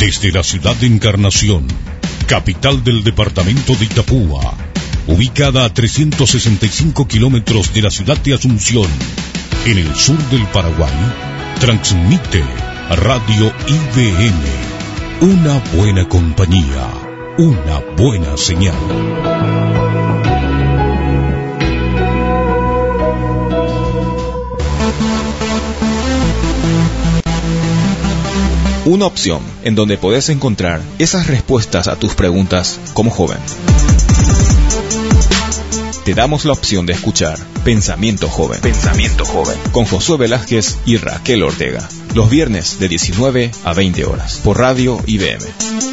Desde la ciudad de Encarnación, capital del departamento de Itapúa, ubicada a 365 kilómetros de la ciudad de Asunción, en el sur del Paraguay, transmite Radio IBM, una buena compañía, una buena señal. Una opción en donde podés encontrar esas respuestas a tus preguntas como joven. Te damos la opción de escuchar Pensamiento Joven. Pensamiento Joven. Con Josué Velázquez y Raquel Ortega. Los viernes de 19 a 20 horas. Por Radio IBM.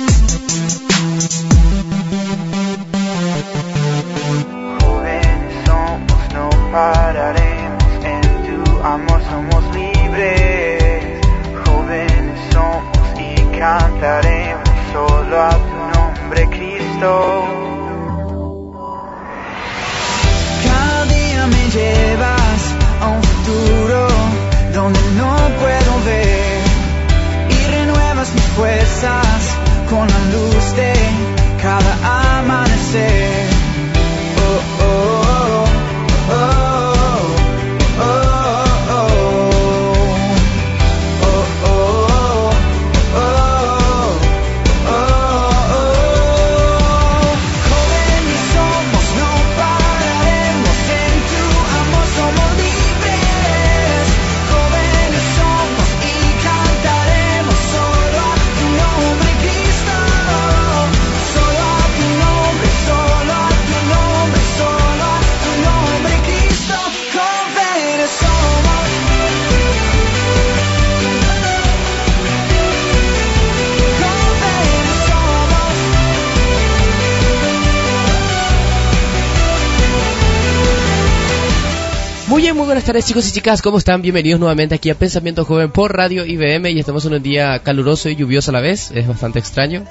Muy buenas tardes chicos y chicas, ¿cómo están? Bienvenidos nuevamente aquí a Pensamiento Joven por Radio IBM y estamos en un día caluroso y lluvioso a la vez, es bastante extraño.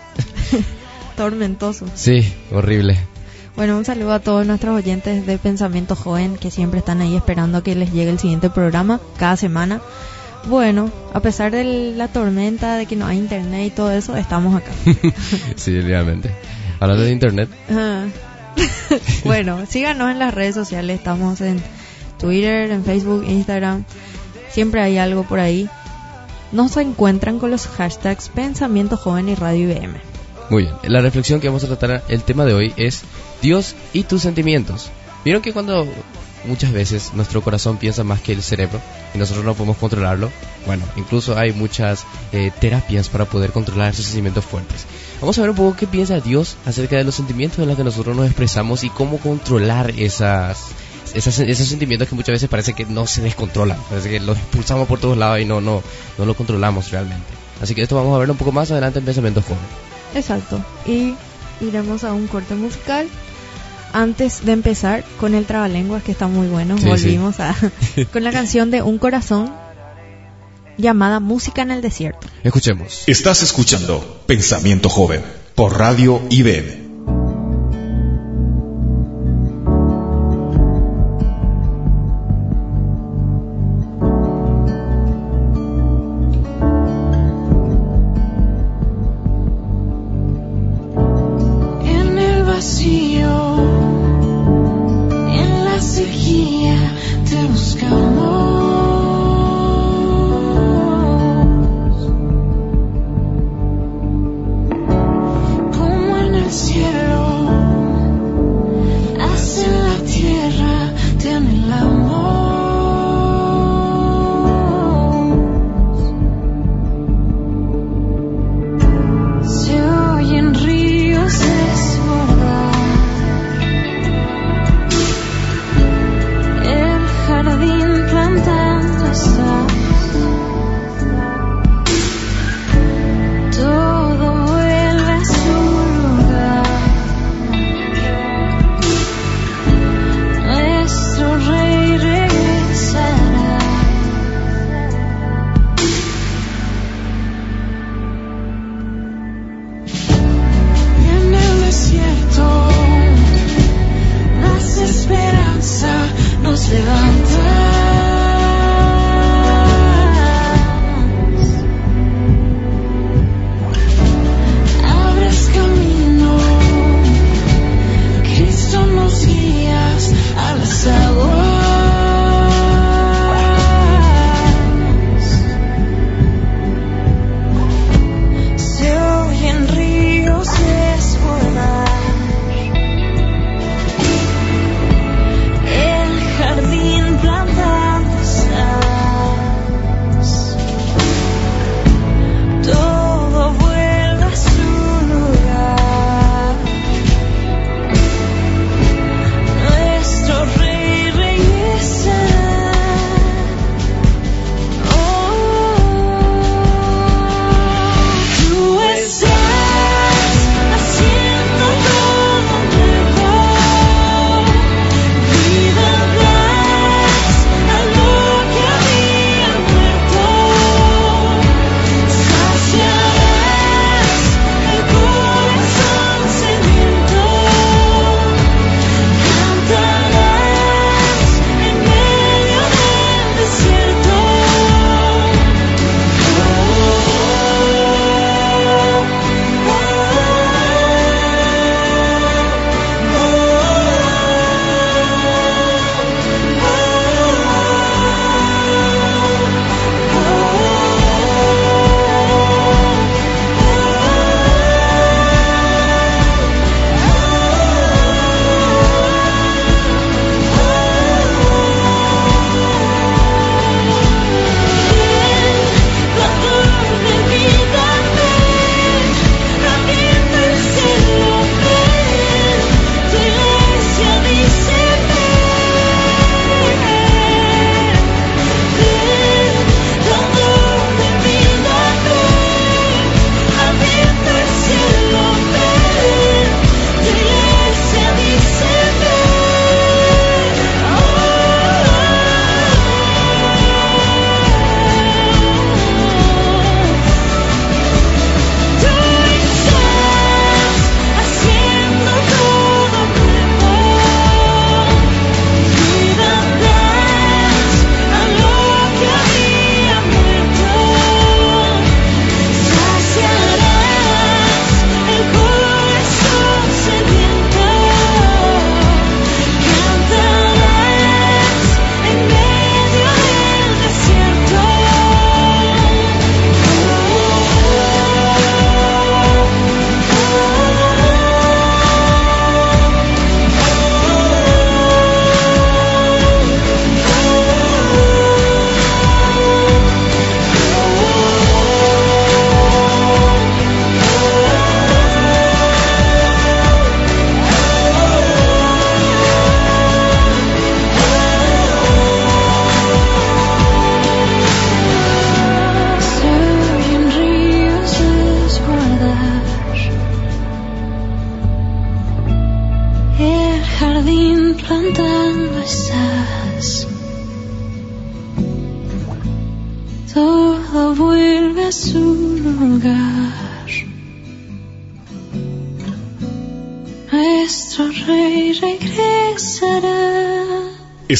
Tormentoso. Sí, horrible. Bueno, un saludo a todos nuestros oyentes de Pensamiento Joven que siempre están ahí esperando que les llegue el siguiente programa cada semana. Bueno, a pesar de la tormenta, de que no hay internet y todo eso, estamos acá. sí, realmente. Hablando de internet, bueno, síganos en las redes sociales, estamos en Twitter, en Facebook, Instagram. Siempre hay algo por ahí. Nos encuentran con los hashtags Pensamiento Joven y Radio IBM. muy bien. La reflexión que vamos a tratar el tema de hoy es Dios y tus sentimientos. Vieron que cuando muchas veces nuestro corazón piensa más que el cerebro y nosotros no podemos controlarlo, bueno, incluso hay muchas eh, terapias para poder controlar esos sentimientos fuertes. Vamos a ver un poco qué piensa Dios acerca de los sentimientos en los que nosotros nos expresamos y cómo controlar esas, esas, esos sentimientos que muchas veces parece que no se descontrolan, parece que los expulsamos por todos lados y no, no, no lo controlamos realmente. Así que esto vamos a verlo un poco más adelante en Pensamientos Jóvenes. Exacto. Y iremos a un corte musical. Antes de empezar con el trabalenguas, que está muy bueno, Sí, volvimos a con la canción de Un Corazón llamada Música en el Desierto. Escuchemos. Estás escuchando Pensamiento Joven por Radio IBM. En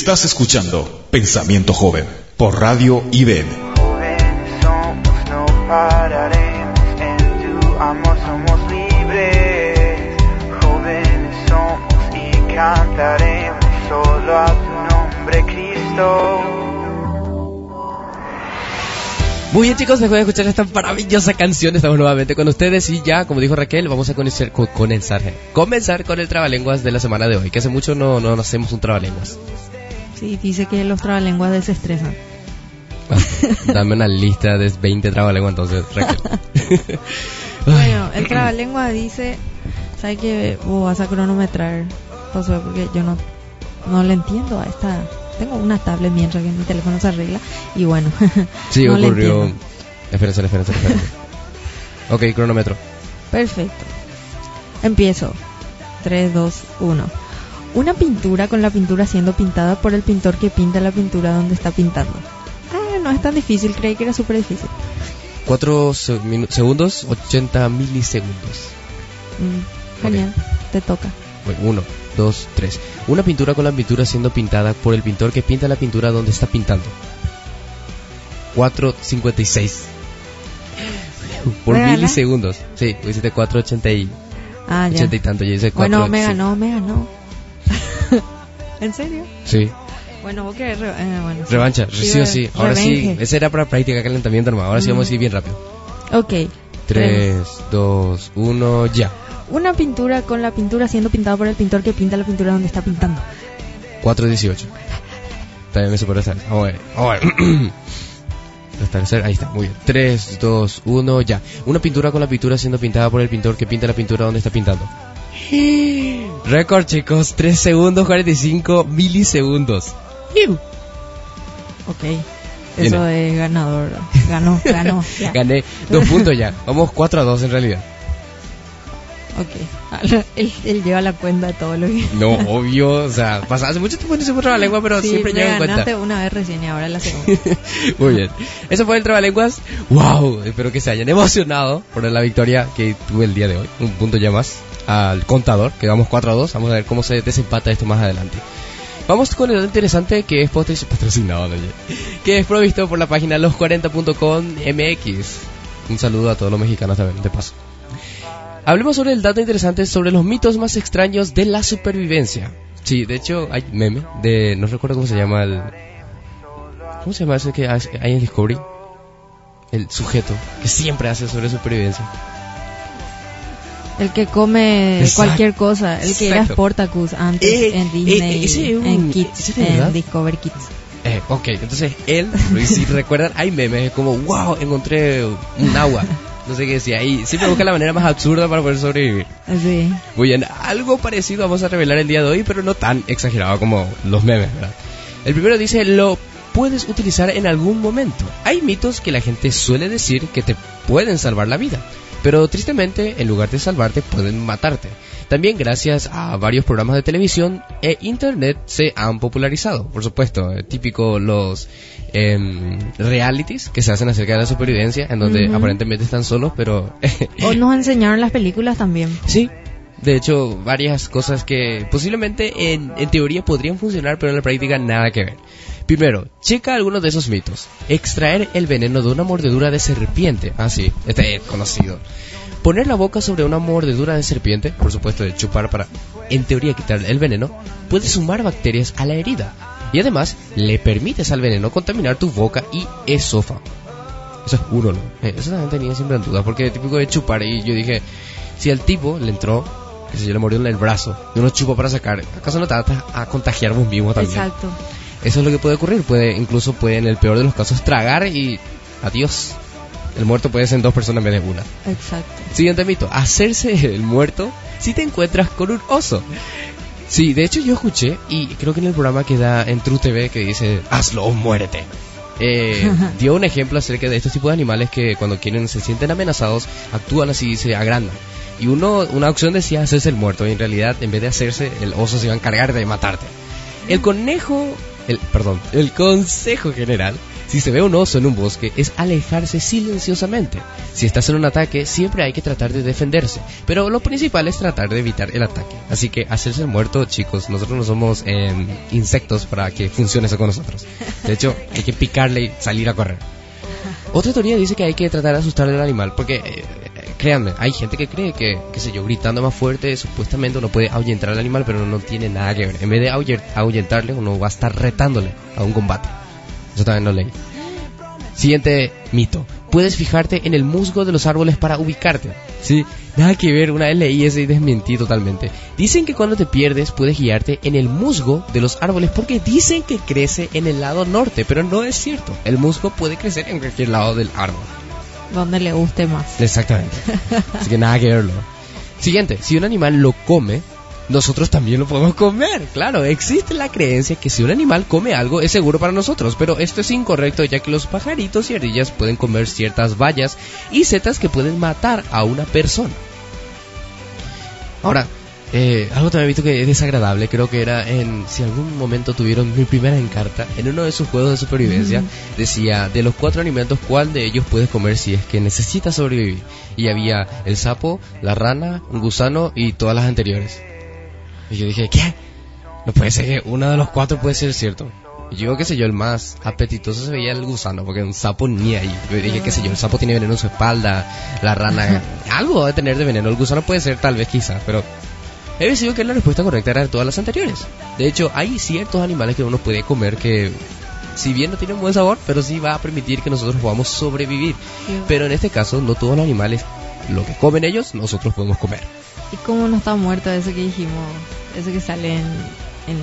Estás escuchando Pensamiento Joven por Radio Cristo. Muy bien chicos, después de escuchar esta maravillosa canción estamos nuevamente con ustedes y ya, como dijo Raquel, vamos a comenzar, eh, comenzar con el trabalenguas de la semana de hoy, que hace mucho no, no hacemos un trabalenguas. Sí, dice que los trabalenguas desestresan. Dame una lista de 20 trabalenguas entonces, Raquel. Bueno, el trabalengua dice, ¿sabes que vos vas a cronometrar, Josué? Porque yo no, no le entiendo a esta... Tengo una tablet mientras que mi teléfono se arregla y bueno, Sí, no ocurrió... Espérense, espérense, espérense. Ok, cronómetro. Perfecto. Empiezo. 3, 2, 1. Una pintura con la pintura siendo pintada por el pintor que pinta la pintura donde está pintando. Ah, no es tan difícil, creí que era súper difícil. 4 segundos, 80 milisegundos. Mm, genial, te toca. Bueno, Uno, dos, tres. Una pintura con la pintura siendo pintada por el pintor que pinta la pintura donde está pintando. 4.56. Por milisegundos. Sí, hiciste 4.80 y, Ah, ya. 80 y tanto. Yo hice 4. Bueno, me sí. ganó, me ganó. ¿En serio? Sí. Bueno, vos querés re- eh, bueno, sí. Revancha, sí, o sí. Ahora sí, Revenge. ese era para práctica calentamiento, hermano. Ahora sí vamos a ir bien rápido. Ok. 3, 2, 1, ya. Una pintura con la pintura siendo pintada por el pintor que pinta la pintura donde está pintando. 4.18. También me superó esta a ver. A ver. Ahí está, muy bien. 3, 2, 1, ya. Una pintura con la pintura siendo pintada por el pintor que pinta la pintura donde está pintando. Récord, chicos. 3 segundos, 45 milisegundos. Ok. Eso es ganador. Ganó, ganó. ya. Gané dos puntos ya. Vamos 4 a 2 en realidad. Ok. Él, él lleva la cuenta de todo lo que... No, obvio. O sea, pasa hace mucho tiempo no se fue la lengua, pero Sí, siempre me lleva en cuenta. ganaste una vez recién y ahora la segunda. Muy bien. Eso fue el Trabalenguas. ¡Wow! Espero que se hayan emocionado por la victoria que tuve el día de hoy. Un punto ya más al contador, que vamos 4 a 2. Vamos a ver cómo se desempata esto más adelante. Vamos con el dato interesante que es patrocinado, ¿no? que es provisto por la página los40.com MX. Un saludo a todos los mexicanos también, de paso. Hablemos sobre el dato interesante sobre los mitos más extraños de la supervivencia. Sí, de hecho hay meme de, no recuerdo cómo se llama el, ¿Cómo se llama ese que hay en Discovery? El sujeto que siempre hace sobre supervivencia. El que come Exacto. cualquier cosa. El que era Exacto. Sportacus antes Eh, en Disney, eh, ese es un- en Kids, en Discover Kids. Eh, ok, entonces él, si recuerdan, hay memes como, wow, encontré un agua. No sé qué decía. Y siempre busca la manera más absurda para poder sobrevivir. Así. Muy bien, algo parecido vamos a revelar el día de hoy, pero no tan exagerado como los memes, ¿verdad? El primero dice, lo puedes utilizar en algún momento. Hay mitos que la gente suele decir que te pueden salvar la vida, pero tristemente, en lugar de salvarte, pueden matarte. También gracias a varios programas de televisión e internet se han popularizado. Por supuesto, eh, típico los em, realities que se hacen acerca de la supervivencia, en donde aparentemente están solos, pero O nos enseñaron las películas también. Sí, de hecho, varias cosas que posiblemente en, en teoría podrían funcionar, pero en la práctica nada que ver. Primero, checa algunos de esos mitos. Extraer el veneno de una mordedura de serpiente. Ah, sí, este es conocido. Poner la boca sobre una mordedura de serpiente, por supuesto de chupar para, en teoría, quitar el veneno, puede sumar bacterias a la herida. Y además, le permites al veneno contaminar tu boca y esófago. Eso es uno, ¿no? Eh, eso también tenía siempre en duda, porque es típico de chupar y yo dije, si al tipo le entró, que se yo le murió en el brazo, y uno chupa para sacar, ¿acaso no te vas a contagiar vos mismo también? Exacto. Eso es lo que puede ocurrir, puede, incluso puede en el peor de los casos tragar y adiós. El muerto puede ser dos personas en vez de una. Exacto. Siguiente mito, hacerse el muerto si te encuentras con un oso. Sí, de hecho yo escuché, y creo que en el programa que da en True TV que dice, hazlo o muérete. Eh, dio un ejemplo acerca de estos tipos de animales que cuando quieren, se sienten amenazados, actúan así y se agrandan. Y uno, una opción decía hacerse el muerto, y en realidad en vez de hacerse, el oso se iba a encargar de matarte. El conejo, el, perdón, el consejo general Si se ve un oso en un bosque, es alejarse silenciosamente. Si estás en un ataque, siempre hay que tratar de defenderse. Pero lo principal es tratar de evitar el ataque. Así que hacerse el muerto, chicos, nosotros no somos em, insectos para que funcione eso con nosotros. De hecho, hay que picarle y salir a correr. Otra teoría dice que hay que tratar de asustar al animal, porque eh, créanme, hay gente que cree que, qué sé yo, gritando más fuerte, supuestamente uno puede ahuyentar al animal, pero no tiene nada que ver. En vez de ahuye- ahuyentarle, uno va a estar retándole a un combate. Eso también lo leí. Siguiente mito. Puedes fijarte en el musgo de los árboles para ubicarte. Sí, nada que ver, una vez leí y desmentí totalmente. Dicen que cuando te pierdes puedes guiarte en el musgo de los árboles porque dicen que crece en el lado norte, pero no es cierto. El musgo puede crecer en cualquier lado del árbol. Donde le guste más. Exactamente. Así que nada que verlo. Siguiente, si un animal lo come, nosotros también lo podemos comer. Claro, existe la creencia que si un animal come algo es seguro para nosotros, pero esto es incorrecto ya que los pajaritos y ardillas pueden comer ciertas bayas y setas que pueden matar a una persona. Ahora, eh, algo también he visto que es desagradable, creo que era en, si algún momento tuvieron mi primera encarta, en uno de sus juegos de supervivencia, decía, de los cuatro alimentos, ¿cuál de ellos puedes comer si es que necesitas sobrevivir? Y había el sapo, la rana, un gusano y todas las anteriores. Y yo dije, ¿qué? No puede ser que uno de los cuatro puede ser cierto. Y yo, qué sé yo, el más apetitoso se veía el gusano, porque un sapo ni ahí. Yo dije, qué sé yo, el sapo tiene veneno en su espalda, la rana, algo debe tener de veneno. El gusano puede ser, tal vez, quizás, pero he decidido que la respuesta correcta era de todas las anteriores. De hecho, hay ciertos animales que uno puede comer que, si bien no tienen buen sabor, pero sí va a permitir que nosotros podamos sobrevivir. Pero en este caso, no todos los animales, lo que comen ellos, nosotros podemos comer. ¿Y cómo no está muerto ese que dijimos? Ese que sale en, en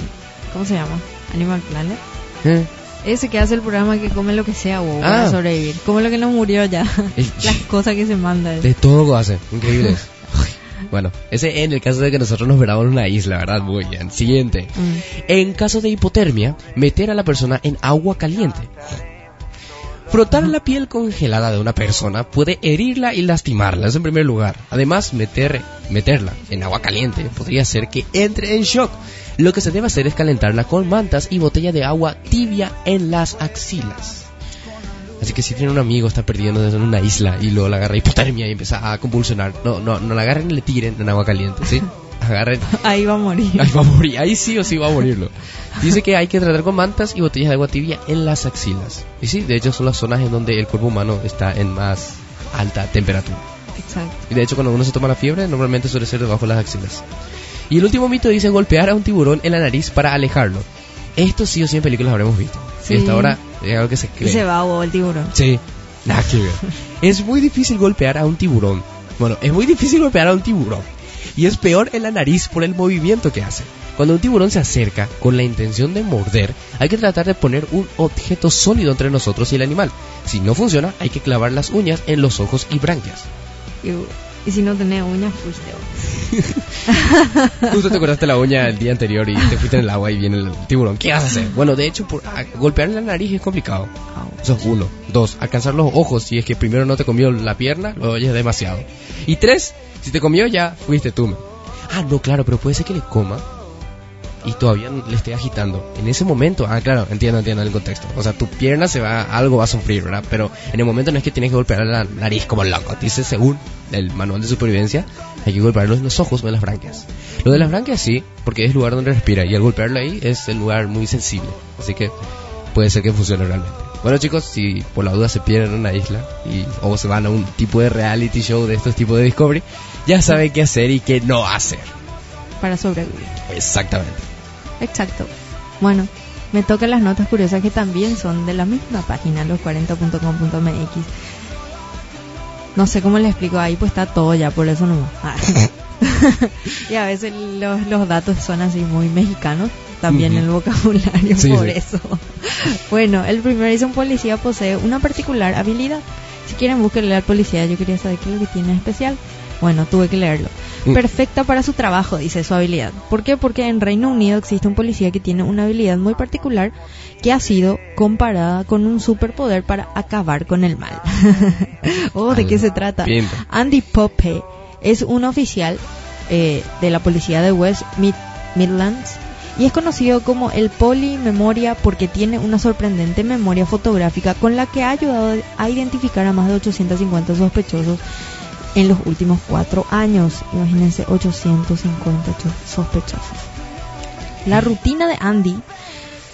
¿cómo se llama? Animal Planet. Eh, Ese que hace el programa que come lo que sea, wow, Ah. para sobrevivir. Como lo que no murió ya. Las cosas que se manda. De todo lo hace, increíble. bueno, ese en el caso de que nosotros nos veramos en una isla, ¿verdad? Muy bien. Siguiente. Mm. En caso de hipotermia, meter a la persona en agua caliente. Frotar la piel congelada de una persona puede herirla y lastimarla, eso en primer lugar. Además, meter, meterla en agua caliente podría hacer que entre en shock. Lo que se debe hacer es calentarla con mantas y botella de agua tibia en las axilas. Así que si tiene un amigo, está perdiendo en una isla y luego la agarra hipotermia y empieza a convulsionar, no, no, no la agarren y le tiren en agua caliente, ¿sí? Agarren Ahí va a morir. Ahí va a morir, ahí sí o sí va a morirlo. Dice que hay que tratar con mantas y botellas de agua tibia en las axilas. Y sí, de hecho son las zonas en donde el cuerpo humano está en más alta temperatura. Exacto. Y de hecho cuando uno se toma la fiebre normalmente suele ser debajo de las axilas. Y el último mito dice golpear a un tiburón en la nariz para alejarlo. Esto sí o sí en películas habremos visto. Sí. Y hasta ahora es algo que se Y cree. se va wow, el tiburón. Sí, nada que ver. es muy difícil golpear a un tiburón. Bueno, es muy difícil golpear a un tiburón. Y es peor en la nariz por el movimiento que hace. Cuando un tiburón se acerca con la intención de morder, hay que tratar de poner un objeto sólido entre nosotros y el animal. Si no funciona, hay que clavar las uñas en los ojos y branquias. Y, si no tenés uñas, fuiste vos. Justo te cortaste la uña el día anterior y te fuiste en el agua y viene el tiburón. ¿Qué vas a hacer? Bueno, de hecho, por, a- golpear la nariz es complicado. Eso es uno. Dos, alcanzar los ojos si es que primero no te comió la pierna, lo oyes demasiado. Y tres, si te comió ya fuiste tú. Ah, no, claro, pero puede ser que le coma y todavía le esté agitando. En ese momento, ah, claro, entiendo, entiendo el contexto. O sea, tu pierna se va, algo va a sufrir, ¿verdad? Pero en el momento no es que tienes que golpear la nariz como loco. Dice, según el manual de supervivencia, hay que golpearlo en los ojos o en las branquias. Lo de las branquias sí, porque es el lugar donde respira y al golpearlo ahí es el lugar muy sensible. Así que puede ser que funcione realmente. Bueno chicos, si por la duda se pierden en una isla y, o se van a un tipo de reality show de estos tipos de Discovery, ya saben qué hacer y qué no hacer. Para sobrevivir. Exactamente. Exacto. Bueno, me tocan las notas curiosas que también son de la misma página, los40.com.mx. No sé cómo le explico ahí, pues está todo ya, por eso no. Ah. y a veces los, los datos son así muy mexicanos, también el vocabulario, Sí, por sí. eso. bueno, el primero dice un policía posee una particular habilidad. Si quieren, búsquenle al policía, yo quería saber qué es lo que tiene especial. Bueno, tuve que leerlo. Perfecta para su trabajo, dice su habilidad. ¿Por qué? Porque en Reino Unido existe un policía que tiene una habilidad muy particular que ha sido comparada con un superpoder para acabar con el mal. oh, ¿de qué se trata? Andy Pope es un oficial eh, de la policía de West Mid- Midlands y es conocido como el Polimemoria porque tiene una sorprendente memoria fotográfica con la que ha ayudado a identificar a más de 850 sospechosos en los últimos cuatro años. Imagínense, 850 cho- sospechosos. La rutina de Andy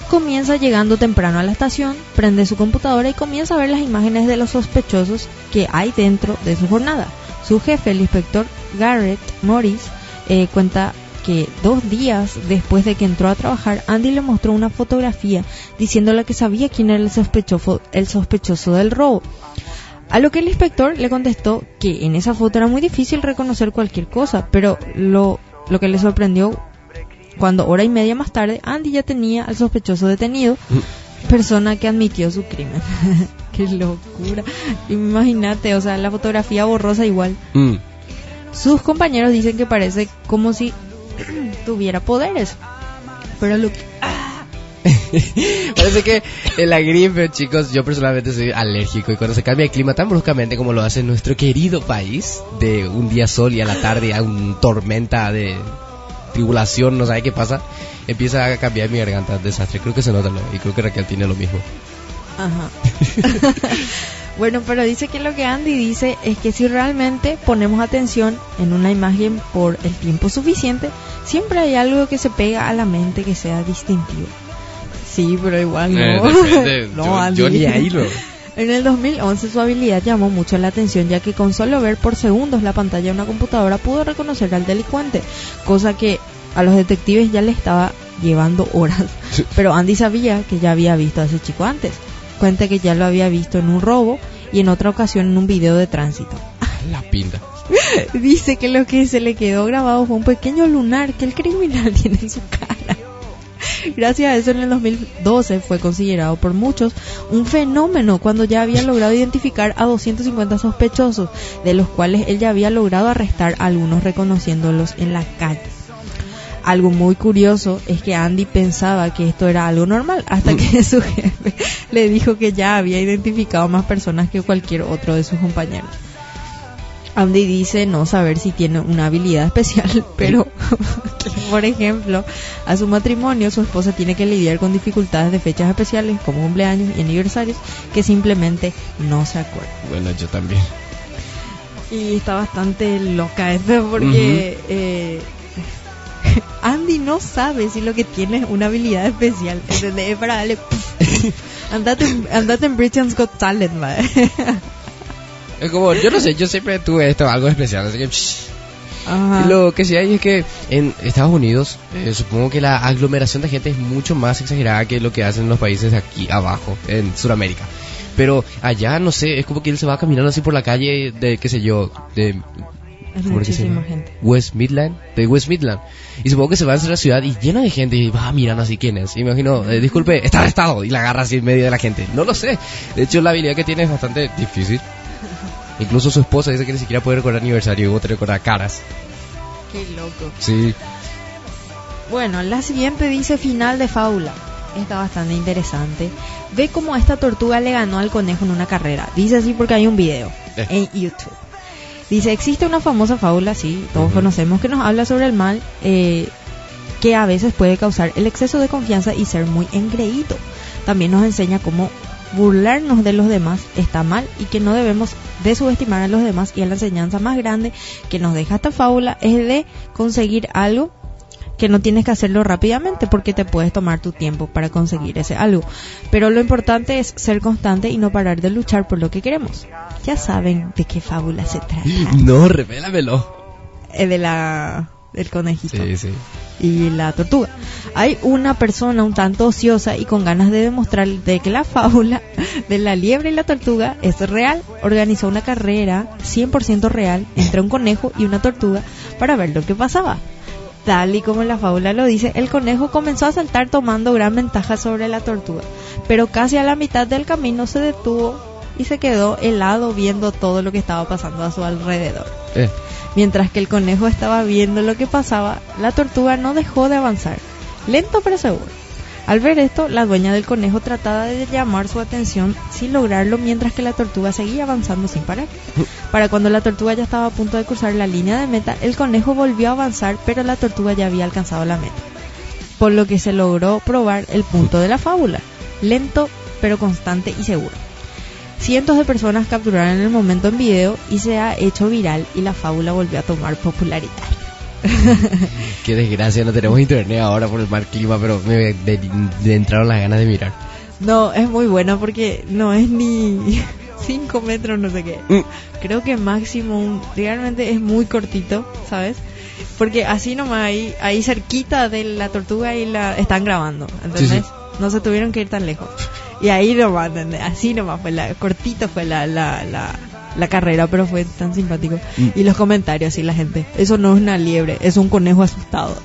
comienza llegando temprano a la estación, prende su computadora y comienza a ver las imágenes de los sospechosos que hay dentro de su jornada. Su jefe, el inspector Garrett Morris, eh, cuenta que dos días después de que entró a trabajar, Andy le mostró una fotografía diciéndole que sabía quién era el sospechoso, el sospechoso del robo. A lo que el inspector le contestó que en esa foto era muy difícil reconocer cualquier cosa, pero lo, lo que le sorprendió cuando hora y media más tarde Andy ya tenía al sospechoso detenido, persona que admitió su crimen. Qué locura. Imagínate, o sea, la fotografía borrosa igual. Mm. Sus compañeros dicen que parece como si tuviera poderes. Pero lo que- Parece que en la gripe, chicos, yo personalmente soy alérgico y cuando se cambia el clima tan bruscamente como lo hace nuestro querido país, de un día sol y a la tarde a un tormenta de tribulación, no sabe qué pasa, empieza a cambiar mi garganta, desastre. Creo que se nota ¿no? y creo que Raquel tiene lo mismo. Ajá. bueno, pero dice que lo que Andy dice es que si realmente ponemos atención en una imagen por el tiempo suficiente, siempre hay algo que se pega a la mente que sea distintivo. Sí, pero igual no. Eh, depende. no, Yo- yo ni ahí lo- En el 2011 su habilidad llamó mucho la atención ya que con solo ver por segundos la pantalla de una computadora pudo reconocer al delincuente, cosa que a los detectives ya le estaba llevando horas. Pero Andy sabía que ya había visto a ese chico antes. Cuenta que ya lo había visto en un robo y en otra ocasión en un video de tránsito. La pinta. Dice que lo que se le quedó grabado fue un pequeño lunar que el criminal tiene en su cara. Gracias a eso en el 2012 fue considerado por muchos un fenómeno cuando ya había logrado identificar a 250 sospechosos, de los cuales él ya había logrado arrestar a algunos reconociéndolos en la calle. Algo muy curioso es que Andy pensaba que esto era algo normal hasta que su jefe le dijo que ya había identificado más personas que cualquier otro de sus compañeros. Andy dice no saber si tiene una habilidad especial, pero por ejemplo, a su matrimonio su esposa tiene que lidiar con dificultades de fechas especiales como cumpleaños y aniversarios que simplemente no se acuerda. Bueno, yo también. Y está bastante loca esto porque eh, Andy no sabe si lo que tiene es una habilidad especial. ¿entendés? Es para darle... andate, andate en Britain's Got Talent, madre. Es como, yo no sé, yo siempre tuve esto, algo especial, así que... Ajá. Lo que sí hay es que en Estados Unidos, eh, supongo que la aglomeración de gente es mucho más exagerada que lo que hacen los países aquí abajo, en Sudamérica. Pero allá, no sé, es como que él se va caminando así por la calle de, qué sé yo, de... Es ¿cómo era que se muchísima gente. West Midland, de West Midland. Y supongo que se va hacia la ciudad y llena de gente y va mirando así quién es. Imagino, eh, disculpe, está arrestado y la agarra así en medio de la gente. No lo sé. De hecho, la habilidad que tiene es bastante difícil. Incluso su esposa dice que ni siquiera puede recordar aniversario y vos te recordar caras. Qué loco. Sí. Bueno, la siguiente dice final de fábula. Está bastante interesante. Ve cómo esta tortuga le ganó al conejo en una carrera. Dice así porque hay un video Eh. en YouTube. Dice, existe una famosa fábula, sí, todos conocemos, que nos habla sobre el mal eh, que a veces puede causar el exceso de confianza y ser muy engreído. También nos enseña cómo burlarnos de los demás está mal y que no debemos de subestimar a los demás y a la enseñanza más grande que nos deja esta fábula es de conseguir algo que no tienes que hacerlo rápidamente porque te puedes tomar tu tiempo para conseguir ese algo. Pero lo importante es ser constante y no parar de luchar por lo que queremos. Ya saben de qué fábula se trata. No, revélamelo. Eh, de la del conejito Sí, sí. Y la tortuga. Hay una persona un tanto ociosa y con ganas de demostrar de que la fábula de la liebre y la tortuga es real. Organizó una carrera 100% real entre un conejo y una tortuga para ver lo que pasaba. Tal y como la fábula lo dice, el conejo comenzó a saltar tomando gran ventaja sobre la tortuga, pero casi a la mitad del camino se detuvo y se quedó helado viendo todo lo que estaba pasando a su alrededor. Eh, Mientras que el conejo estaba viendo lo que pasaba, la tortuga no dejó de avanzar, lento pero seguro. Al ver esto, la dueña del conejo trataba de llamar su atención sin lograrlo mientras que la tortuga seguía avanzando sin parar. Para cuando la tortuga ya estaba a punto de cruzar la línea de meta, el conejo volvió a avanzar, pero la tortuga ya había alcanzado la meta. por lo que se logró probar el punto de la fábula, lento pero constante y seguro. Cientos de personas capturaron el momento en video y se ha hecho viral y la fábula volvió a tomar popularidad. Qué desgracia, no tenemos internet ahora por el mal clima, pero me de- de entraron las ganas de mirar. No, es muy bueno porque no es ni 5 metros, no sé qué. Mm. Creo que máximo, realmente es muy cortito, ¿sabes? Porque así nomás ahí, ahí cerquita de la tortuga y la están grabando, ¿entendés? Sí, sí. No se tuvieron que ir tan lejos. Y ahí nomás. Así nomás fue la, cortito fue la, la, la, la carrera, pero fue tan simpático. Mm. Y los comentarios y la gente, eso no es una liebre, es un conejo asustado.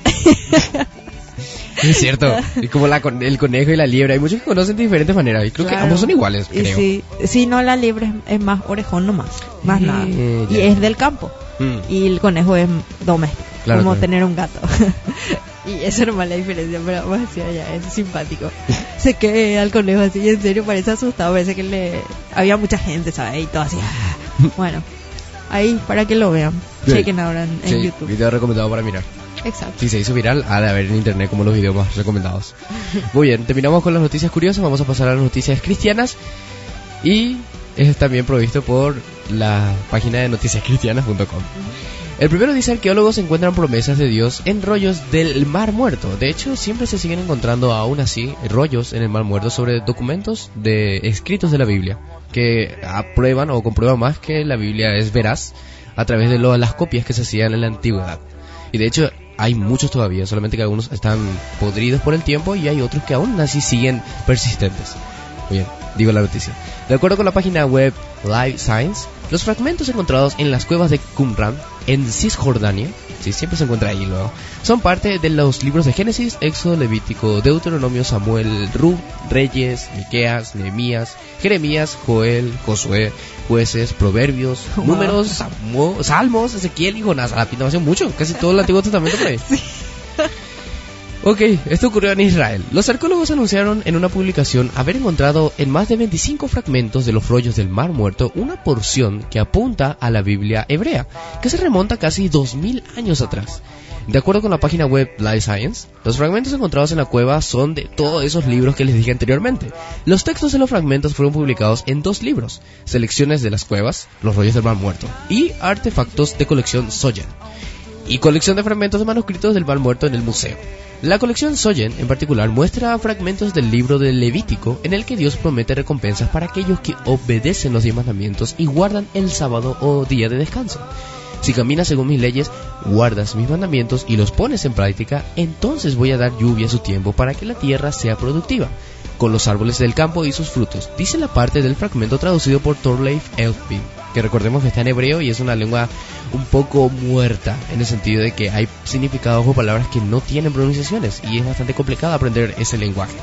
Es cierto, es como la el conejo y la liebre. Hay muchos que conocen de diferentes maneras y creo que ambos son iguales, creo. sí, sí, no, la liebre es, es más orejón nomás, más Eh, nada. Y es del campo. Mm. Y el conejo es doméstico, Claro, como claro. tener un gato. y eso no es la diferencia, pero vamos a decir, ya, es simpático. Se que al conejo así, y en serio parece asustado, parece que le había mucha gente, ¿sabes? Y todo así. Bueno, ahí para que lo vean. Bien. Chequen ahora en, en Sí, YouTube. video recomendado para mirar. Exacto. Si se hizo viral, ha de haber en internet como los videos más recomendados. Muy bien, terminamos con las noticias curiosas, vamos a pasar a las noticias cristianas. Y es también provisto por la página de noticiascristianas.com. El primero dice arqueólogos encuentran promesas de Dios en rollos del Mar Muerto. De hecho, siempre se siguen encontrando aún así rollos en el Mar Muerto sobre documentos de escritos de la Biblia que aprueban o comprueban más que la Biblia es veraz a través de las copias que se hacían en la antigüedad. Y de hecho hay muchos todavía, solamente que algunos están podridos por el tiempo y hay otros que aún así siguen persistentes. Muy bien, digo la noticia. De acuerdo con la página web Live Science, los fragmentos encontrados en las cuevas de Qumran, en Cisjordania, sí, siempre se encuentra ahí luego, son parte de los libros de Génesis, Éxodo, Levítico, Deuteronomio, Samuel, Rub, Reyes, Miqueas, Nehemías, Jeremías, Joel, Josué, Jueces, Proverbios, Wow. Números, Salmos, Ezequiel y Jonás. A la pinta mucho, casi todo el Antiguo Testamento por ahí. Ok, esto ocurrió en Israel. Los arqueólogos anunciaron en una publicación haber encontrado en más de 25 fragmentos de los rollos del Mar Muerto una porción que apunta a la Biblia hebrea, que se remonta casi 2000 años atrás. De acuerdo con la página web Life Science, los fragmentos encontrados en la cueva son de todos esos libros que les dije anteriormente. Los textos de los fragmentos fueron publicados en dos libros, Selecciones de las cuevas, Los rollos del Mar Muerto, y Artefactos de colección Soyen y colección de fragmentos de manuscritos del Mar Muerto en el museo. La colección Soyen, en particular, muestra fragmentos del libro de Levítico en el que Dios promete recompensas para aquellos que obedecen los diez mandamientos y guardan el sábado o día de descanso. Si caminas según mis leyes, guardas mis mandamientos y los pones en práctica, entonces voy a dar lluvia a su tiempo para que la tierra sea productiva, con los árboles del campo y sus frutos, dice la parte del fragmento traducido por Thorleif Elfby, que recordemos que está en hebreo y es una lengua un poco muerta, en el sentido de que hay significados o palabras que no tienen pronunciaciones y es bastante complicado aprender ese lenguaje.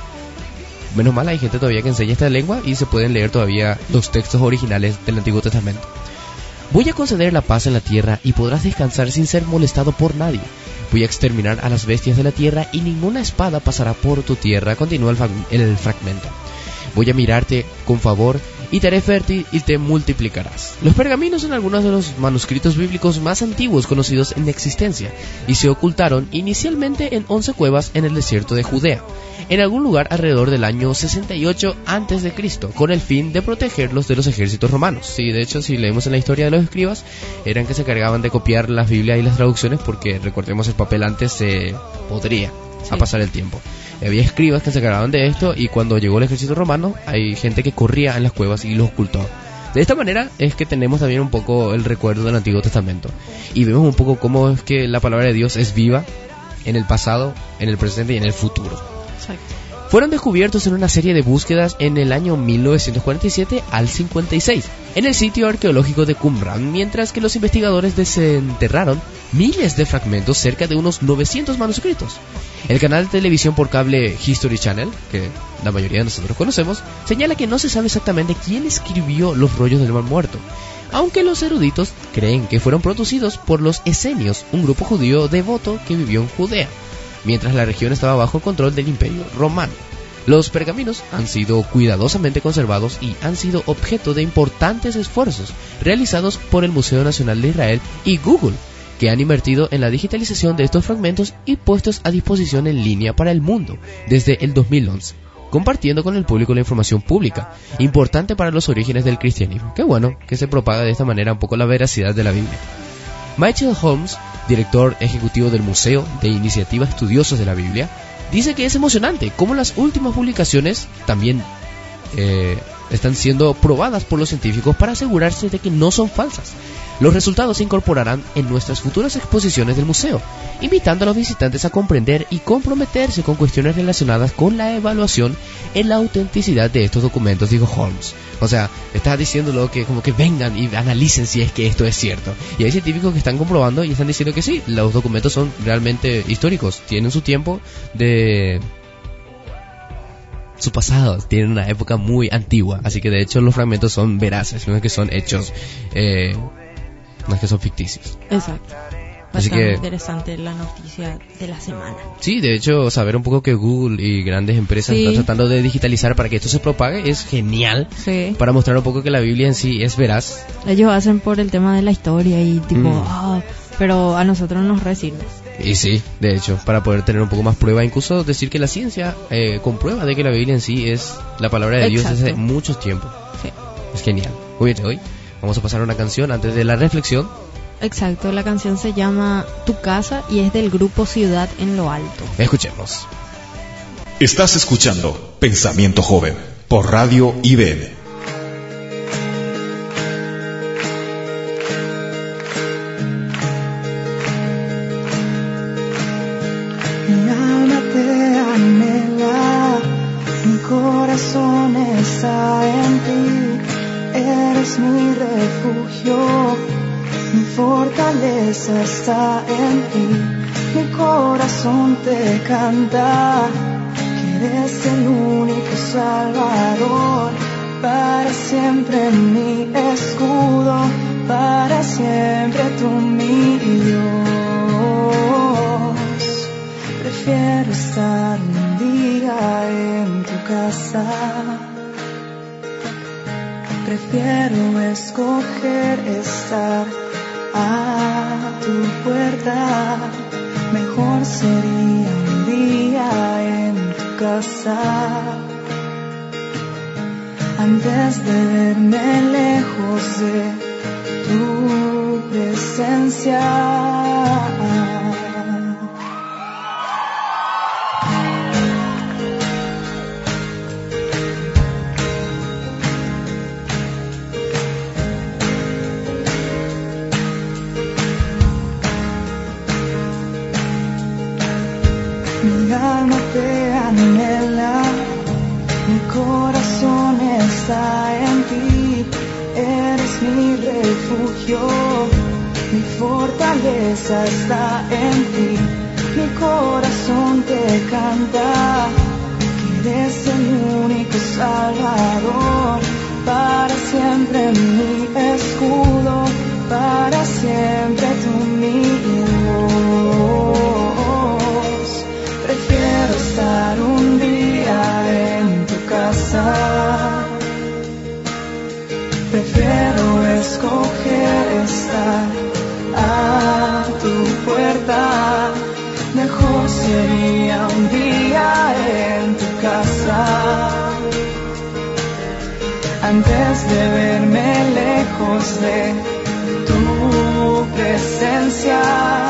Menos mal hay gente todavía que enseña esta lengua y se pueden leer todavía los textos originales del Antiguo Testamento. Voy a conceder la paz en la tierra y podrás descansar sin ser molestado por nadie. Voy a exterminar a las bestias de la tierra y ninguna espada pasará por tu tierra, continúa el, el fragmento. Voy a mirarte con favor y te haré fértil y te multiplicarás. Los pergaminos son algunos de los manuscritos bíblicos más antiguos conocidos en existencia y se ocultaron inicialmente en 11 cuevas en el desierto de Judea, en algún lugar alrededor del año 68 a.C., con el fin de protegerlos de los ejércitos romanos. Sí, de hecho, si leemos en la historia de los escribas, eran que se cargaban de copiar las Biblias y las traducciones porque, recordemos, el papel antes se podría a pasar el tiempo. Había escribas que se cargaban de esto y cuando llegó el ejército romano hay gente que corría en las cuevas y los ocultó. De esta manera es que tenemos también un poco el recuerdo del Antiguo Testamento y vemos un poco cómo es que la palabra de Dios es viva en el pasado, en el presente y en el futuro. Fueron descubiertos en una serie de búsquedas en el año 1947 al 56 en el sitio arqueológico de Qumran, mientras que los investigadores desenterraron miles de fragmentos, cerca de unos 900 manuscritos. El canal de televisión por cable History Channel, que la mayoría de nosotros conocemos, señala que no se sabe exactamente quién escribió los rollos del Mar Muerto, aunque los eruditos creen que fueron producidos por los esenios, un grupo judío devoto que vivió en Judea mientras la región estaba bajo control del imperio romano. Los pergaminos han sido cuidadosamente conservados y han sido objeto de importantes esfuerzos realizados por el Museo Nacional de Israel y Google, que han invertido en la digitalización de estos fragmentos y puestos a disposición en línea para el mundo desde el 2011, compartiendo con el público la información pública, importante para los orígenes del cristianismo. Qué bueno que se propaga de esta manera un poco la veracidad de la Biblia. Michael Holmes, director ejecutivo del Museo de Iniciativa Estudiosos de la Biblia, dice que es emocionante cómo las últimas publicaciones también eh, están siendo probadas por los científicos para asegurarse de que no son falsas. Los resultados se incorporarán en nuestras futuras exposiciones del museo, invitando a los visitantes a comprender y comprometerse con cuestiones relacionadas con la evaluación en la autenticidad de estos documentos, dijo Holmes. O sea, está diciéndolo que como que vengan y analicen si es que esto es cierto. Y hay científicos que están comprobando y están diciendo que sí, los documentos son realmente históricos, tienen su tiempo de su pasado, tienen una época muy antigua, así que de hecho los fragmentos son veraces, no es que son hechos, eh, no es que son ficticios. Exacto. Así que- interesante la noticia de la semana. Sí, de hecho, saber un poco que Google y grandes empresas Sí. están tratando de digitalizar para que esto se propague es genial. Sí. Para mostrar un poco que la Biblia en sí es veraz. Ellos hacen por el tema de la historia y tipo, Mm. ah, pero a nosotros nos recibe. Y sí, de hecho, para poder tener un poco más prueba, incluso decir que la ciencia eh, comprueba de que la Biblia en sí es la palabra de Dios desde muchos tiempos. Sí. Es genial. Muy bien, hoy vamos a pasar a una canción antes de la reflexión. Exacto, la canción se llama Tu casa y es del grupo Ciudad en lo Alto. Escuchemos. Estás escuchando Pensamiento Joven por Radio IBM. Mi corazón te canta, que eres el único salvador, para siempre mi escudo, para siempre tú mi Dios. Prefiero estar un día en tu casa. Prefiero escoger estar a tu puerta. Mejor sería un día en tu casa. Antes de verme lejos de tu presencia. Mi fortaleza está en ti, mi corazón te canta, que eres el único salvador, para siempre mi escudo, para siempre tú mi Antes de verme lejos de tu presencia.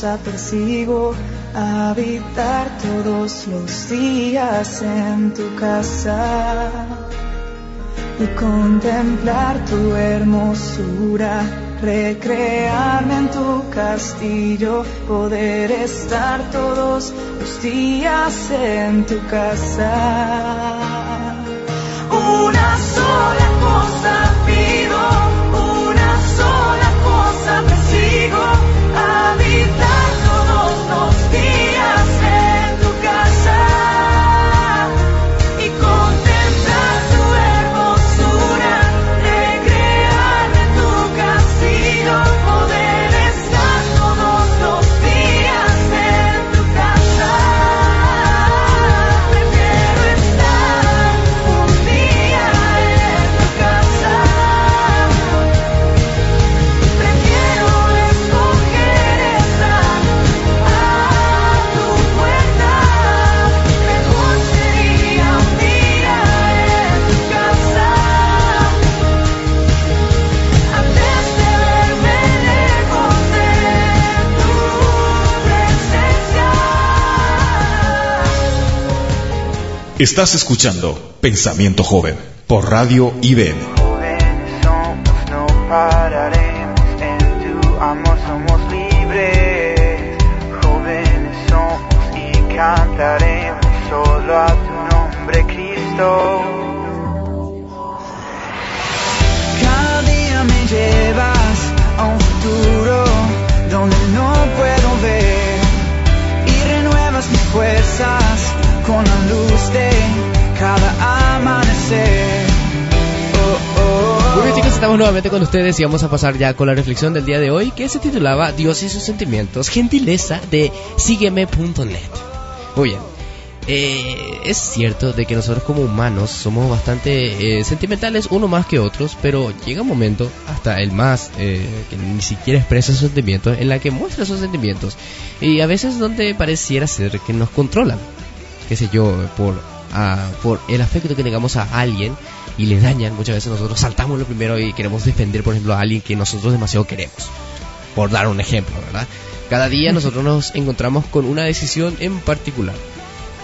Cosa persigo, habitar todos los días en tu casa y contemplar tu hermosura recrearme en tu castillo, poder estar todos los días en tu casa. Una sola cosa Estás escuchando Pensamiento Joven por Radio IBM. Somos, no pararemos. En tu amor somos libres. Jóvenes somos y cantaremos solo a tu nombre, Cristo. Cada día me llevas a un futuro donde no puedo ver y renuevas mis fuerzas con la luz de cada amanecer. Oh, oh, Muy bien chicos, estamos nuevamente con ustedes y vamos a pasar ya con la reflexión del día de hoy que se titulaba Dios y sus sentimientos, gentileza de sígueme.net. Muy bien. Eh, es cierto de que nosotros como humanos somos bastante eh, sentimentales uno más que otros, pero llega un momento, hasta el más eh, que ni siquiera expresa sus sentimientos, en la que muestra sus sentimientos y a veces donde pareciera ser que nos controlan, qué sé yo, por, ah, por el afecto que tengamos a alguien y le dañan, muchas veces nosotros saltamos lo primero y queremos defender, por ejemplo, a alguien que nosotros demasiado queremos, por dar un ejemplo, ¿verdad? Cada día nosotros nos encontramos con una decisión en particular.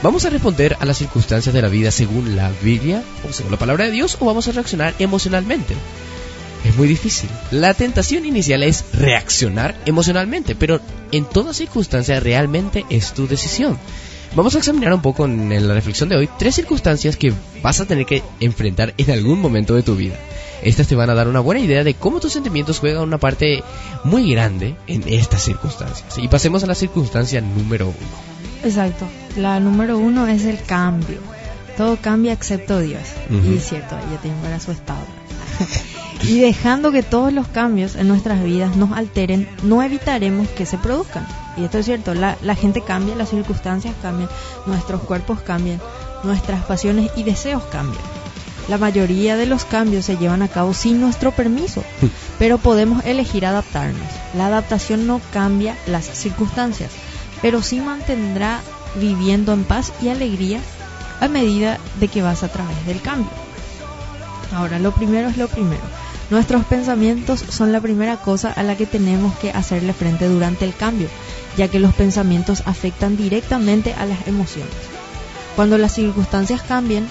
¿Vamos a responder a las circunstancias de la vida según la Biblia o según la palabra de Dios o vamos a reaccionar emocionalmente? Es muy difícil. La tentación inicial es reaccionar emocionalmente, pero en toda circunstancia realmente es tu decisión. Vamos a examinar un poco en la reflexión de hoy tres circunstancias que vas a tener que enfrentar en algún momento de tu vida. Estas te van a dar una buena idea de cómo tus sentimientos juegan una parte muy grande en estas circunstancias. Y pasemos a la circunstancia número uno. Exacto. La número uno es el cambio. Todo cambia excepto Dios. Y es cierto, ella tiene para su estado. y dejando que todos los cambios en nuestras vidas nos alteren, no evitaremos que se produzcan. Y esto es cierto, la, la gente cambia, las circunstancias cambian, nuestros cuerpos cambian, nuestras pasiones y deseos cambian. La mayoría de los cambios se llevan a cabo sin nuestro permiso, pero podemos elegir adaptarnos. La adaptación no cambia las circunstancias, pero sí mantendrá viviendo en paz y alegría a medida de que vas a través del cambio. Ahora, lo primero es lo primero. Nuestros pensamientos son la primera cosa a la que tenemos que hacerle frente durante el cambio, ya que los pensamientos afectan directamente a las emociones. Cuando las circunstancias cambien,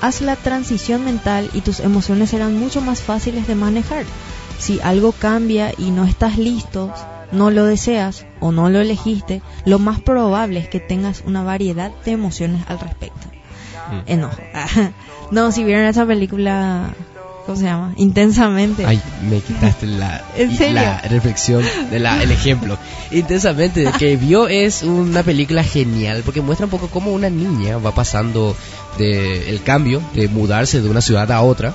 haz la transición mental y tus emociones serán mucho más fáciles de manejar. Si algo cambia y no estás listo, no lo deseas o no lo elegiste, lo más probable es que tengas una variedad de emociones al respecto. Enojo. no, si vieron esa película, ¿cómo se llama? Intensamente. Ay, me quitaste la, reflexión, de la, el ejemplo. Intensamente, que vio es una película genial porque muestra un poco cómo una niña va pasando de el cambio de mudarse de una ciudad a otra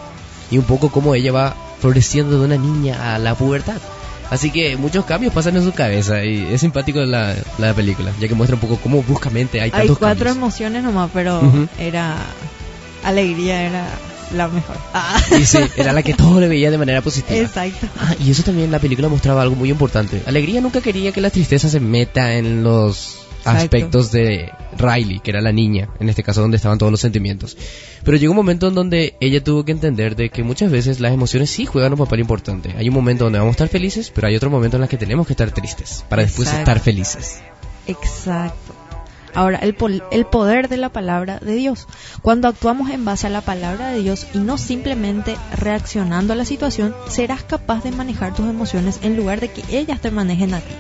y un poco cómo ella va floreciendo de una niña a la pubertad. Así que muchos cambios pasan en su cabeza y es simpático la, la película, ya que muestra un poco cómo bruscamente hay Hay tantos cuatro cambios. emociones nomás, pero era alegría, era la mejor. Ah. Y sí, era la que todo le veía de manera positiva. Exacto. Ah, y eso también la película mostraba algo muy importante. Alegría nunca quería que la tristeza se meta en los Exacto. aspectos de Riley, que era la niña, en este caso donde estaban todos los sentimientos. Pero llegó un momento en donde ella tuvo que entender de que muchas veces las emociones sí juegan un papel importante. Hay un momento donde vamos a estar felices, pero hay otro momento en el que tenemos que estar tristes, para después Exacto. estar felices. Exacto. Ahora, el, pol- el poder de la palabra de Dios. Cuando actuamos en base a la palabra de Dios y no simplemente reaccionando a la situación, serás capaz de manejar tus emociones en lugar de que ellas te manejen a ti.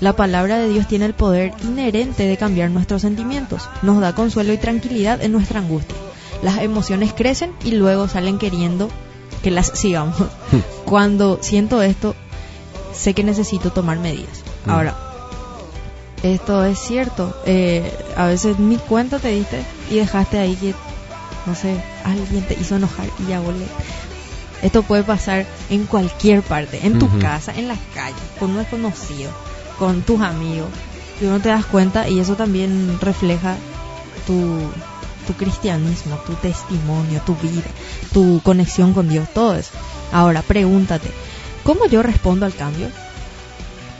La palabra de Dios tiene el poder inherente de cambiar nuestros sentimientos. Nos da consuelo y tranquilidad en nuestra angustia. Las emociones crecen y luego salen queriendo que las sigamos. Cuando siento esto, sé que necesito tomar medidas. Mm. Ahora, esto es cierto. eh, a veces ni cuenta te diste y dejaste ahí que, no sé, alguien te hizo enojar y ya volé. Esto puede pasar en cualquier parte, en tu casa, en la calle, con un desconocido, con tus amigos. Y uno te das cuenta y eso también refleja tu, tu cristianismo, tu testimonio, tu vida, tu conexión con Dios, todo eso. Ahora, pregúntate, ¿cómo yo respondo al cambio?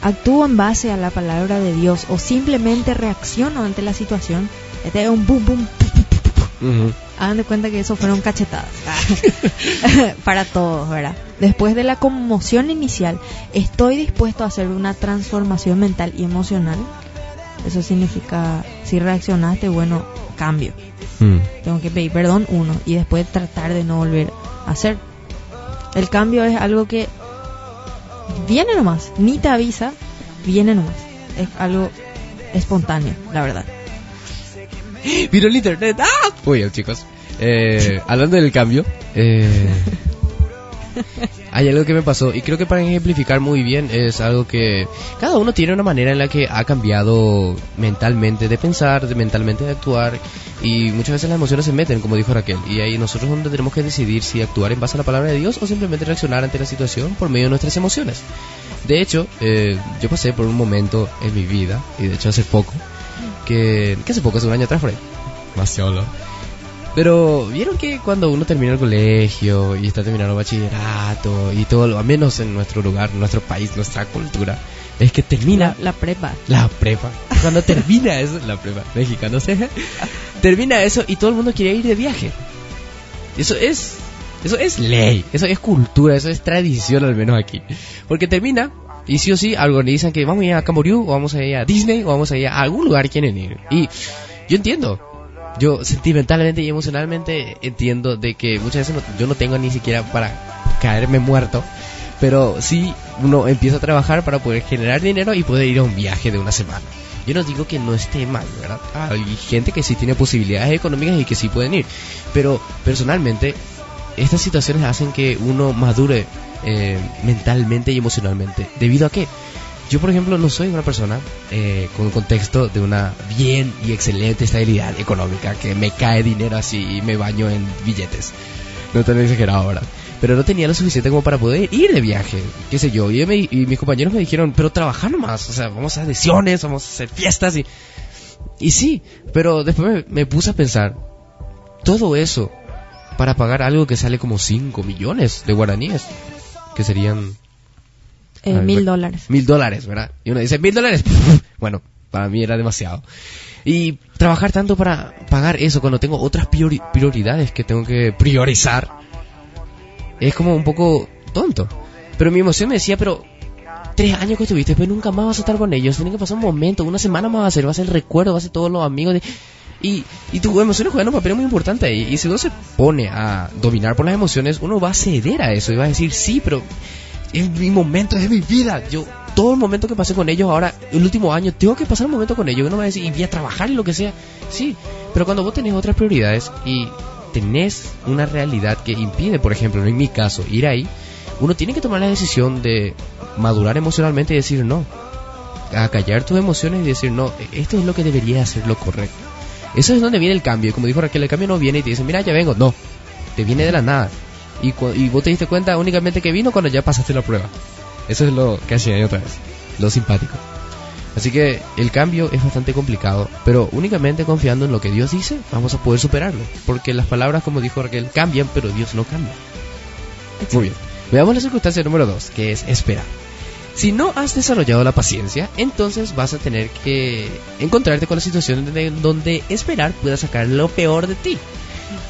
¿Actúo en base a la palabra de Dios o simplemente reacciono ante la situación? Este es un boom, boom, Ujú. Hagan de cuenta que eso fueron cachetadas. Para todos, ¿verdad? Después de la conmoción inicial, ¿estoy dispuesto a hacer una transformación mental y emocional? Eso significa, si reaccionaste, bueno, cambio. Mm. Tengo que pedir perdón, uno, y después tratar de no volver a hacer. El cambio es algo que viene nomás, ni te avisa, viene nomás. Es algo espontáneo, la verdad. Vino el internet. ¡Ah! Muy bien, chicos. Eh, hablando del cambio, eh, hay algo que me pasó y creo que para ejemplificar muy bien es algo que cada uno tiene una manera en la que ha cambiado mentalmente de pensar, de mentalmente de actuar y muchas veces las emociones se meten, como dijo Raquel, y ahí nosotros donde tenemos que decidir si actuar en base a la palabra de Dios o simplemente reaccionar ante la situación por medio de nuestras emociones. De hecho, eh, yo pasé por un momento en mi vida, y de hecho hace poco, que, que hace poco, hace un año atrás por ahí. Demasiado. Pero vieron que cuando uno termina el colegio y está terminando el bachillerato y todo lo, al menos en nuestro lugar, nuestro país, nuestra cultura, es que termina La, la prepa. la prepa. Cuando termina eso, la prepa, mexicano sé, termina eso y todo el mundo quiere ir de viaje. Eso es, eso es ley, eso es cultura, eso es tradición al menos aquí. Porque termina y sí o sí organizan que vamos a ir a Camboriú o vamos a ir a Disney o vamos a ir a algún lugar quieren ir. Y yo entiendo. Yo sentimentalmente y emocionalmente entiendo de que muchas veces no- yo no tengo ni siquiera para caerme muerto, pero sí uno empieza a trabajar para poder generar dinero y poder ir a un viaje de una semana. Yo no digo que no esté mal, ¿verdad? Hay gente que sí tiene posibilidades económicas y que sí pueden ir, pero personalmente estas situaciones hacen que uno madure eh, mentalmente y emocionalmente. ¿Debido a qué? Yo, por ejemplo, no soy una persona eh, con un contexto de una bien y excelente estabilidad económica, que me cae dinero así y me baño en billetes. No tan exagerado ahora. Pero no tenía lo suficiente como para poder ir de viaje, qué sé yo. Y, me- y mis compañeros me dijeron, pero trabajar nomás, o sea, vamos a hacer lesiones, vamos a hacer fiestas y... Y sí, pero después me, me puse a pensar, todo eso para pagar algo que sale como 5 millones de guaraníes, que serían mil bueno. dólares. mil dólares, ¿verdad? Y uno dice, mil dólares. bueno, para mí era demasiado. Y trabajar tanto para pagar eso cuando tengo otras priori- prioridades que tengo que priorizar, es como un poco tonto. Pero mi emoción me decía, pero tres años que estuviste, pues nunca más vas a estar con ellos. Tiene que pasar un momento, una semana más va a ser, va a ser el recuerdo, va a ser todos los amigos. de- Y, y tus emociones juegan un papel muy importante ahí. Y si uno se pone a dominar por las emociones, uno va a ceder a eso y va a decir, sí, pero es mi momento, es mi vida. Yo, todo el momento que pasé con ellos, ahora, el último año, tengo que pasar un momento con ellos. Uno va a decir, y voy a trabajar y lo que sea. Sí, pero cuando vos tenés otras prioridades y tenés una realidad que impide, por ejemplo, en mi caso, ir ahí, uno tiene que tomar la decisión de madurar emocionalmente y decir no. A callar tus emociones y decir no, esto es lo que debería hacer lo correcto. Eso es donde viene el cambio. Como dijo Raquel, el cambio no viene y te dice, mira, ya vengo. No, te viene de la nada. Y, y vos te diste cuenta únicamente que vino cuando ya pasaste la prueba. Eso es lo que hacía otra vez. Lo simpático. Así que el cambio es bastante complicado, pero únicamente confiando en lo que Dios dice, vamos a poder superarlo. Porque las palabras, como dijo Raquel, cambian, pero Dios no cambia. Muy bien. Veamos la circunstancia número 2, que es esperar. Si no has desarrollado la paciencia, entonces vas a tener que encontrarte con la situación donde esperar pueda sacar lo peor de ti.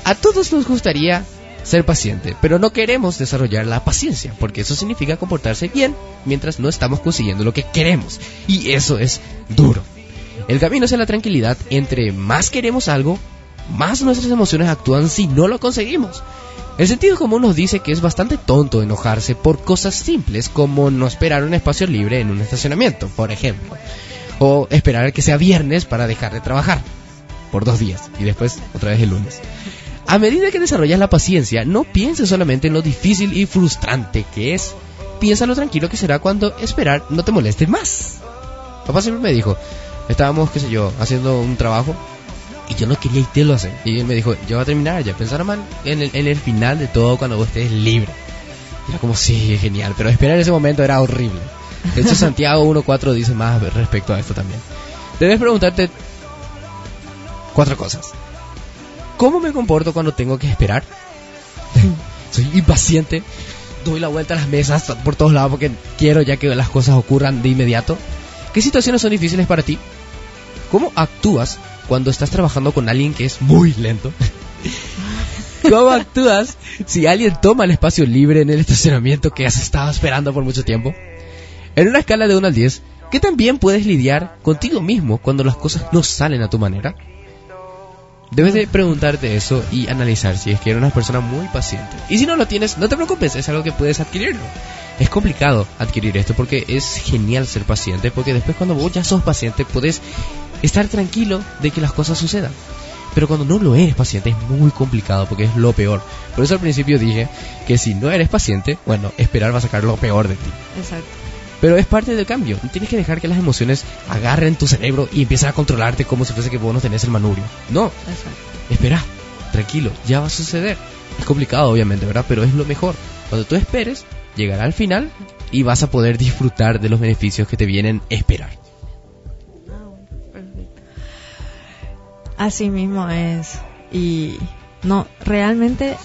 A todos nos gustaría ser paciente, pero no queremos desarrollar la paciencia, porque eso significa comportarse bien mientras no estamos consiguiendo lo que queremos. Y eso es duro. El camino hacia la tranquilidad, entre más queremos algo, más nuestras emociones actúan si no lo conseguimos. El sentido común nos dice que es bastante tonto enojarse por cosas simples como no esperar un espacio libre en un estacionamiento, por ejemplo. O esperar que sea viernes para dejar de trabajar por dos días y después otra vez el lunes. A medida que desarrollas la paciencia, no pienses solamente en lo difícil y frustrante que es. Piensa lo tranquilo que será cuando esperar no te moleste más. Papá siempre me dijo, estábamos, qué sé yo, haciendo un trabajo y yo no quería irte lo hacer. Y él me dijo, ya va a terminar, ya pensar mal en el, en el final de todo cuando vos estés libre. Y era como, sí, genial, pero esperar en ese momento era horrible. De hecho, Santiago 1.4 dice más respecto a esto también. Debes preguntarte cuatro cosas. ¿Cómo me comporto cuando tengo que esperar? Soy impaciente, doy la vuelta a las mesas por todos lados porque quiero ya que las cosas ocurran de inmediato. ¿Qué situaciones son difíciles para ti? ¿Cómo actúas cuando estás trabajando con alguien que es muy lento? ¿Cómo actúas si alguien toma el espacio libre en el estacionamiento que has estado esperando por mucho tiempo? En una escala de 1 al 10, ¿qué tan bien puedes lidiar contigo mismo cuando las cosas no salen a tu manera? Debes de preguntarte eso y analizar si es que eres una persona muy paciente. Y si no lo tienes, no te preocupes, es algo que puedes adquirirlo. Es complicado adquirir esto porque es genial ser paciente, porque después cuando vos ya sos paciente puedes estar tranquilo de que las cosas sucedan. Pero cuando no lo eres paciente es muy complicado porque es lo peor. Por eso al principio dije que si no eres paciente, bueno, esperar va a sacar lo peor de ti. Exacto. Pero es parte del cambio. No tienes que dejar que las emociones agarren tu cerebro y empiecen a controlarte como si fuese que vos no tenés el manubrio. No, Exacto. espera, tranquilo, ya va a suceder. Es complicado, obviamente, ¿verdad? Pero es lo mejor. Cuando tú esperes, llegará al final y vas a poder disfrutar de los beneficios que te vienen esperar. Perfecto. Así mismo es. Y no, realmente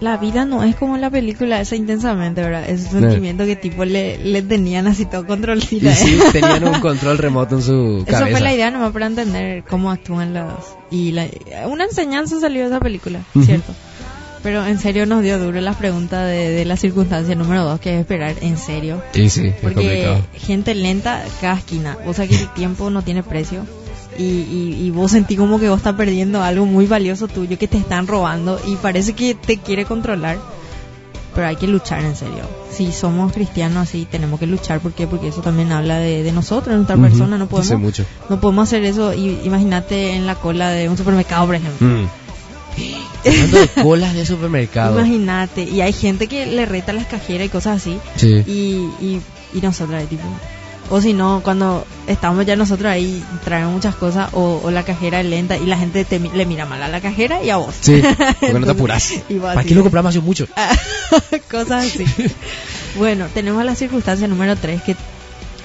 la vida no es como en la película esa intensamente, ¿verdad? Ese sentimiento que tipo le, le tenían así todo controlcito. Y sí, tenían un control remoto en su Eso cabeza. fue la idea nomás para entender cómo actúan las... Y la, una enseñanza salió de esa película. ¿cierto? Pero en serio nos dio duro la pregunta de, de la circunstancia número dos, que es esperar en serio. Sí, sí, es Porque complicado. gente lenta, cada esquina. O sea que el tiempo no tiene precio. Y, y, y vos sentís como que vos estás perdiendo algo muy valioso tuyo que te están robando y parece que te quiere controlar. Pero hay que luchar en serio. Si somos cristianos así, tenemos que luchar. ¿Por qué? Porque eso también habla de, de nosotros, de nuestra Ujú, persona. No podemos, mucho. no podemos hacer eso. Imagínate en la cola de un supermercado, por ejemplo. Mm. Hablando de colas de supermercado. Imagínate. Y hay gente que le reta a las cajeras y cosas así. Sí. y, y, y nosotros ahí tipo o si no cuando estamos ya nosotros ahí traemos muchas cosas o, o la cajera es lenta y la gente te le mira mal a la cajera y a vos Sí, porque no te vos ¿Para qué lo compramos hace mucho? cosas así bueno tenemos la circunstancia número 3 que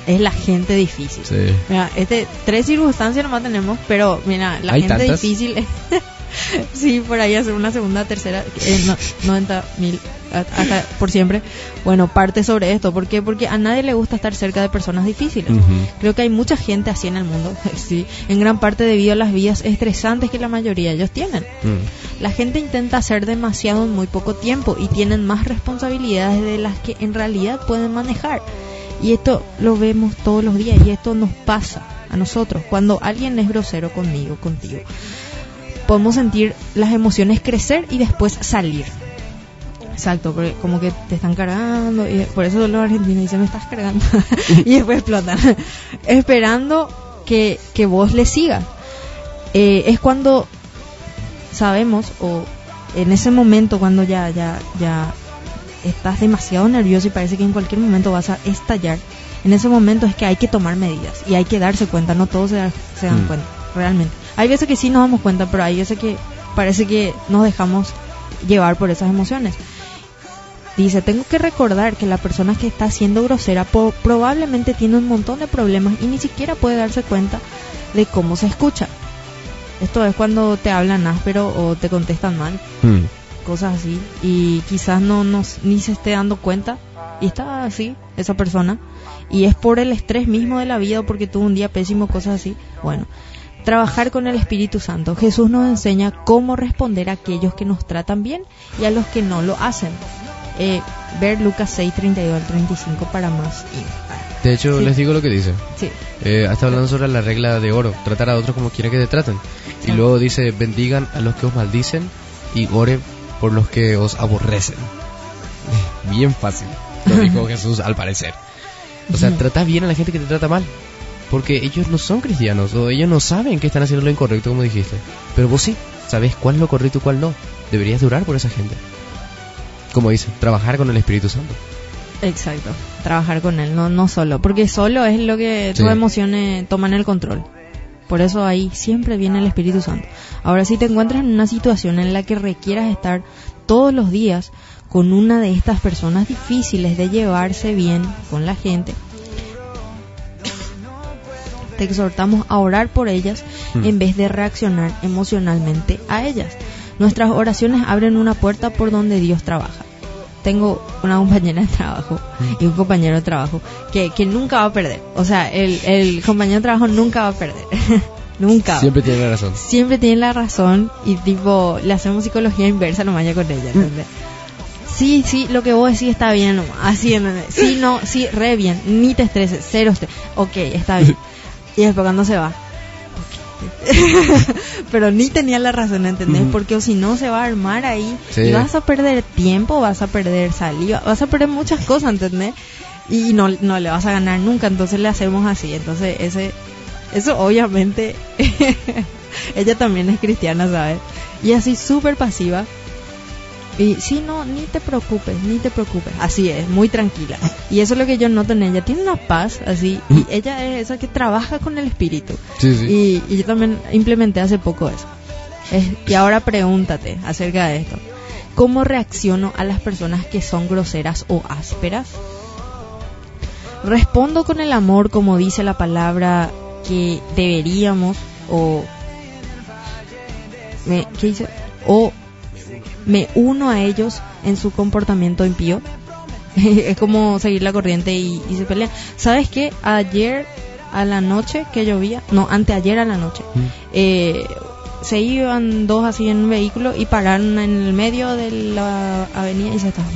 es la gente difícil Sí. Mira, este, tres circunstancias nomás tenemos, pero mira, la ¿Hay gente tantas? difícil. sí, por ahí hacer una segunda, tercera, eh, no, 90 mil hasta por siempre. Bueno, parte sobre esto. ¿Por qué? Porque a nadie le gusta estar cerca de personas difíciles. Creo que hay mucha gente así en el mundo, sí, en gran parte debido a las vidas estresantes que la mayoría de ellos tienen. Mm. La gente intenta hacer demasiado en muy poco tiempo y tienen más responsabilidades de las que en realidad pueden manejar. Y esto lo vemos todos los días y esto nos pasa a nosotros. Cuando alguien es grosero conmigo, contigo, podemos sentir las emociones crecer y después salir. Exacto, porque como que te están cargando y por eso los argentinos dicen me estás cargando y después explotan. Esperando que, que vos le sigas. Eh, es cuando sabemos o en ese momento cuando ya ya ya estás demasiado nervioso y parece que en cualquier momento vas a estallar en ese momento es que hay que tomar medidas y hay que darse cuenta no todos se, da- se dan Mm. cuenta realmente hay veces que sí nos damos cuenta pero hay veces que parece que nos dejamos llevar por esas emociones Dice, tengo que recordar que la persona que está siendo grosera po- probablemente tiene un montón de problemas y ni siquiera puede darse cuenta de cómo se escucha. Esto es cuando te hablan áspero o te contestan mal, Mm. cosas así, y quizás no, no ni se esté dando cuenta y está así esa persona y es por el estrés mismo de la vida o porque tuvo un día pésimo, cosas así. Bueno, trabajar con el Espíritu Santo. Jesús nos enseña cómo responder a aquellos que nos tratan bien y a los que no lo hacen. Eh, ver Lucas 6, 32 al 35 para más. De hecho, Sí. les digo lo que dice. Sí, Eh, está hablando sobre la regla de oro, tratar a otros como quieren que te traten. Y luego dice, bendigan a los que os maldicen y oren por los que os aborrecen. Bien fácil, lo dijo Jesús al parecer. O sea, trata bien a la gente que te trata mal. Porque ellos no son cristianos o ellos no saben que están haciendo lo incorrecto como dijiste. Pero vos sí, sabes cuál es lo correcto y cuál no. Deberías durar por esa gente. Como dice, trabajar con el Espíritu Santo. exacto. Trabajar con él, no, no solo. Porque solo es lo que Sí. tus emociones toman el control. Por eso ahí siempre viene el Espíritu Santo. Ahora, si te encuentras en una situación en la que requieras estar todos los días con una de estas personas difíciles de llevarse bien con la gente, te exhortamos a orar por ellas Mm. en vez de reaccionar emocionalmente a ellas. Nuestras oraciones abren una puerta por donde Dios trabaja. Tengo una compañera de trabajo y un compañero de trabajo que, que nunca va a perder. O sea, el, el compañero de trabajo nunca va a perder. nunca. Siempre tiene razón. Siempre tiene la razón y tipo, le hacemos psicología inversa nomás ya con ella, ¿entendés? Sí, sí, lo que vos decís está bien nomás, así, ¿entendés? Sí, no, sí, re bien, ni te estreses, cero estrés. Ok, está bien. Y después cuando se va. Pero ni tenía la razón, ¿entendés? Porque si no se va a armar ahí Sí. y vas a perder tiempo, vas a perder saliva, vas a perder muchas cosas, ¿entendés? Y no, no le vas a ganar nunca, entonces le hacemos así. Entonces, ese, eso obviamente, ella también es cristiana, ¿sabes? Y así súper pasiva. Y sí, no, ni te preocupes, ni te preocupes. Así es, muy tranquila. Y eso es lo que yo noto en ella. Tiene una paz así. Y ella es esa que trabaja con el espíritu. Sí, sí. Y, y yo también implementé hace poco eso. Es- y ahora pregúntate acerca de esto. ¿Cómo reacciono a las personas que son groseras o ásperas? Respondo con el amor como dice la palabra que deberíamos o me, ¿qué dice? O me uno a ellos en su comportamiento impío. es como seguir la corriente y, y se pelean. ¿Sabes qué? Ayer a la noche que llovía, no, anteayer a la noche, Mm. eh, se iban dos así en un vehículo y pararon en el medio de la avenida y se estaban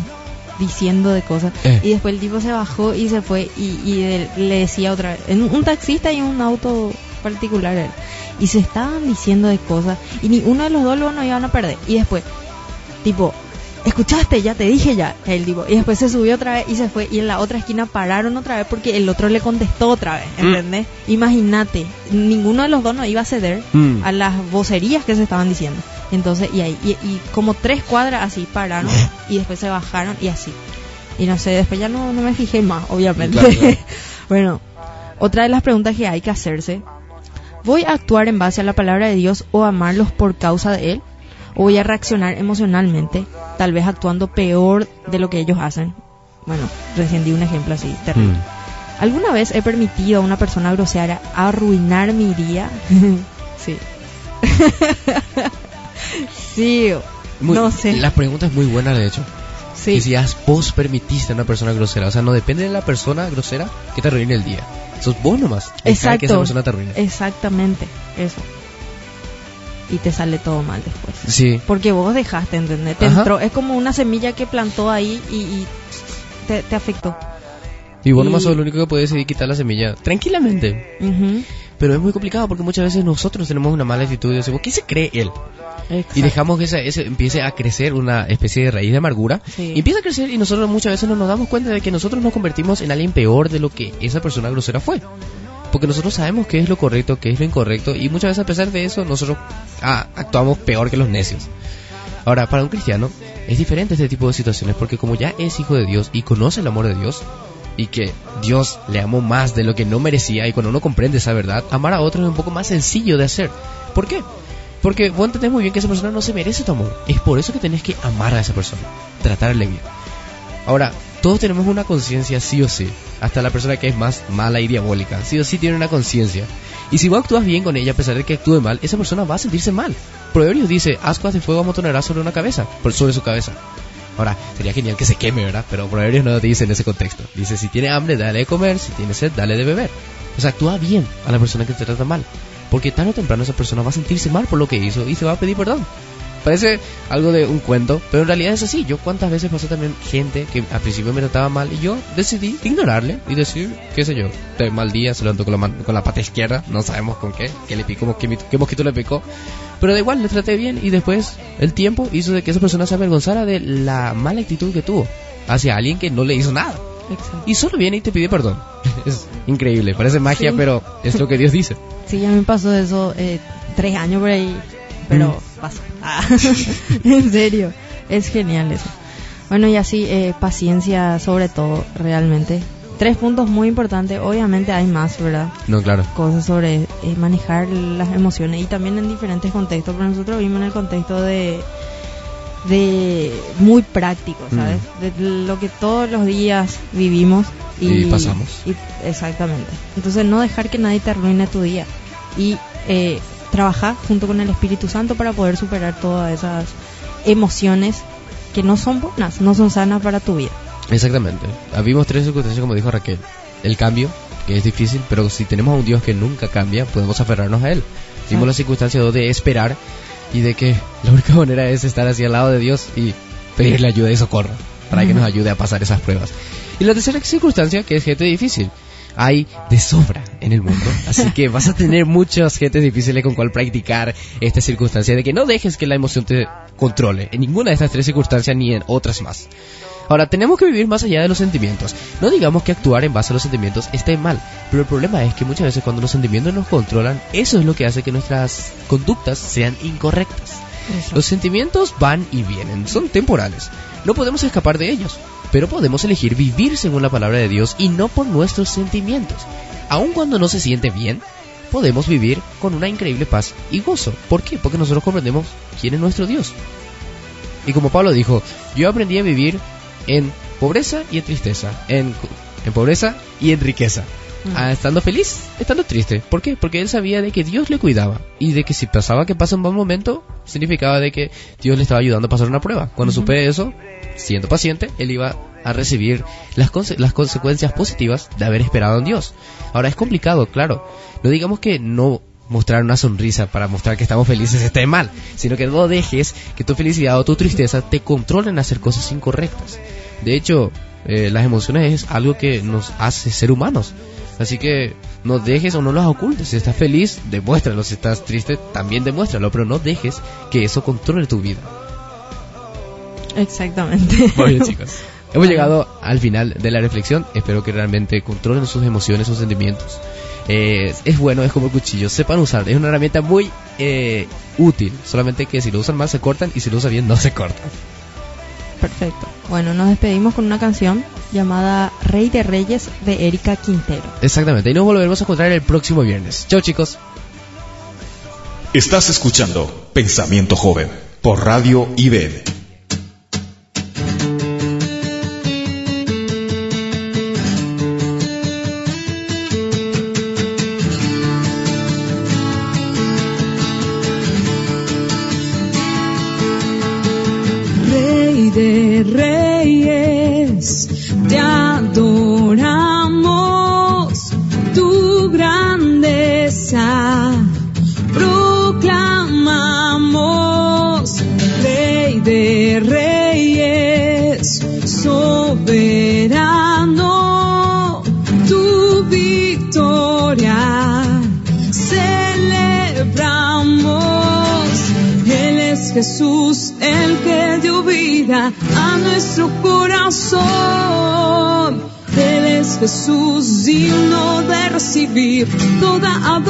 diciendo de cosas. Eh. Y después el tipo se bajó y se fue y, y de- le decía otra vez, en un taxista y un auto particular era. Y se estaban diciendo de cosas y ni uno de los dos luego no iban a perder. Y después, tipo, escuchaste, ya te dije ya, el tipo. Y después se subió otra vez y se fue. Y en la otra esquina pararon otra vez porque el otro le contestó otra vez, ¿entendés? Imagínate, ninguno de los dos no iba a ceder Mm. a las vocerías que se estaban diciendo. Entonces, y ahí, y, y como tres cuadras así pararon y después se bajaron y así. Y no sé, después ya no, no me fijé más, obviamente. Claro, claro. bueno, otra de las preguntas que hay que hacerse, ¿voy a actuar en base a la palabra de Dios o amarlos por causa de Él? ¿O voy a reaccionar emocionalmente, tal vez actuando peor de lo que ellos hacen? Bueno, recién di un ejemplo así, terrible. Mm. ¿Alguna vez he permitido a una persona grosera arruinar mi día? sí. sí, Muy- no sé. La pregunta es muy buena, de hecho. sí. Que si has, vos permitiste a una persona grosera. O sea, no depende de la persona grosera que te arruine el día. Sos vos nomás. Exacto. que esa persona te arruine. Exactamente, eso. Y te sale todo mal después. Sí. Porque vos dejaste, ¿entendés? Te entró- es como una semilla que plantó ahí y, y te, te afectó. Y vos nomás Y- sos el único que puede decidir quitar la semilla tranquilamente. Pero es muy complicado porque muchas veces nosotros tenemos una mala actitud y decimos, ¿qué se cree él? Y dejamos que esa, ese empiece a crecer una especie de raíz de amargura. Sí. Y empieza a crecer y nosotros muchas veces no nos damos cuenta de que nosotros nos convertimos en alguien peor de lo que esa persona grosera fue. Porque nosotros sabemos qué es lo correcto, qué es lo incorrecto y muchas veces a pesar de eso nosotros ah, actuamos peor que los necios. Ahora, para un cristiano es diferente este tipo de situaciones porque como ya es hijo de Dios y conoce el amor de Dios y que Dios le amó más de lo que no merecía y cuando uno comprende esa verdad, amar a otros es un poco más sencillo de hacer. ¿Por qué? Porque vos entendés muy bien que esa persona no se merece tu amor. Es por eso que tenés que amar a esa persona, tratarle bien. Ahora, todos tenemos una conciencia sí o sí. Hasta la persona que es más mala y diabólica, sí o sí tiene una conciencia. Y si vos actúas bien con ella a pesar de que actúe mal, esa persona va a sentirse mal. Proverbios dice, ascuas de fuego amontonarás sobre una cabeza, sobre su cabeza. Ahora, sería genial que se queme, ¿verdad? Pero Proverbios no te dice en ese contexto. Dice, si tiene hambre, dale de comer, si tiene sed, dale de beber. O sea, actúa bien a la persona que te trata mal. Porque tarde o temprano esa persona va a sentirse mal por lo que hizo y se va a pedir perdón. Parece algo de un cuento, pero en realidad es así. Yo cuántas veces pasó también gente que al principio me trataba mal y yo decidí ignorarle y decir, qué sé yo, de mal día, se levantó con la, con la pata izquierda, no sabemos con qué, qué le picó, qué, qué mosquito le picó. Pero da igual, le traté bien y después el tiempo hizo de que esa persona se avergonzara de la mala actitud que tuvo hacia alguien que no le hizo nada. Exacto. Y solo viene y te pide perdón. Es increíble, parece magia, Sí. pero es lo que Dios dice. Sí, ya me pasó eso eh, tres años por ahí, pero Mm. Pasó. Ah, en serio, es genial eso. Bueno, y así, eh, paciencia sobre todo, realmente. Tres puntos muy importantes, obviamente hay más, ¿verdad? No, claro. Cosas sobre eh, manejar las emociones y también en diferentes contextos, pero nosotros vimos en el contexto de de muy práctico, ¿sabes? De lo que todos los días vivimos y, Mm. Y pasamos. y- exactamente. Entonces no dejar que nadie te arruine tu día y eh, trabajar junto con el Espíritu Santo para poder superar todas esas emociones que no son buenas, no son sanas para tu vida. Exactamente. Ah, Vimos tres circunstancias, como dijo Raquel. El cambio, que es difícil, pero si tenemos a un Dios que nunca cambia, podemos aferrarnos a Él. Vimos Ah. la circunstancia de esperar y de que la única manera es estar así al lado de Dios y pedirle ayuda y socorro para que nos ayude a pasar esas pruebas. Y la tercera circunstancia, que es gente difícil. Hay de sobra en el mundo, así que vas a tener muchas gentes difíciles con cual practicar esta circunstancia de que no dejes que la emoción te controle en ninguna de estas tres circunstancias ni en otras más. Ahora, tenemos que vivir más allá de los sentimientos. No digamos que actuar en base a los sentimientos esté mal, pero el problema es que muchas veces cuando los sentimientos nos controlan, eso es lo que hace que nuestras conductas sean incorrectas. Los sentimientos van y vienen, son temporales. No podemos escapar de ellos, pero podemos elegir vivir según la palabra de Dios y no por nuestros sentimientos. Aun cuando no se siente bien, podemos vivir con una increíble paz y gozo. ¿Por qué? Porque nosotros comprendemos quién es nuestro Dios. Y como Pablo dijo, yo aprendí a vivir en pobreza y en tristeza, en, en pobreza y en riqueza. Ah, estando feliz, estando triste. ¿Por qué? Porque él sabía de que Dios le cuidaba y de que si pasaba que pasa un buen momento, significaba de que Dios le estaba ayudando a pasar una prueba. Cuando supe eso, siendo paciente, él iba a recibir las, las consecuencias positivas de haber esperado en Dios. Ahora es complicado, claro. No digamos que no mostrar una sonrisa para mostrar que estamos felices esté mal, sino que no dejes que tu felicidad o tu tristeza te controlen a hacer cosas incorrectas. De hecho, eh, las emociones es algo que nos hace ser humanos. Así que no dejes o no las ocultes. Si estás feliz, demuéstralo. Si estás triste, también demuéstralo. Pero no dejes que eso controle tu vida. Exactamente. Muy bien, chicos. Hemos llegado al final de la reflexión. Espero que realmente controlen sus emociones, sus sentimientos. Eh, es bueno, es como el cuchillo. Sepan usar. Es una herramienta muy eh, útil. Solamente que si lo usan mal se cortan y si lo usan bien no se cortan. Perfecto. Bueno, nos despedimos con una canción llamada Rey de Reyes de Erika Quintero. Exactamente. Y nos volveremos a encontrar el próximo viernes. Chao, chicos. Estás escuchando Pensamiento Joven por Radio IBM. De recibir toda adoración.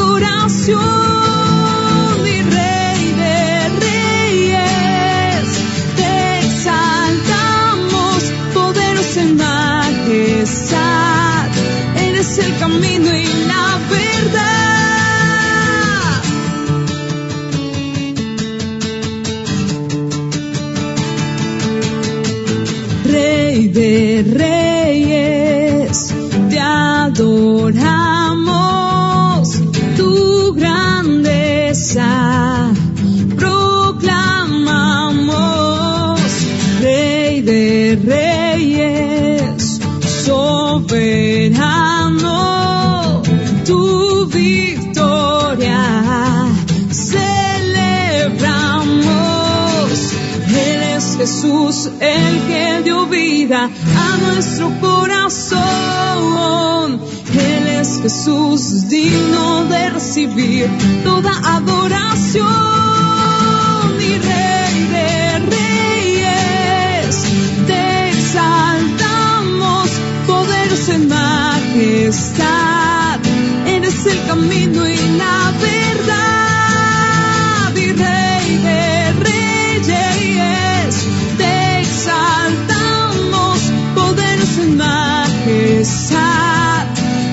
El que dio vida a nuestro corazón. Él es Jesús digno de recibir toda adoración y Rey de Reyes. Te exaltamos, poderoso en majestad. Eres el camino y la verdad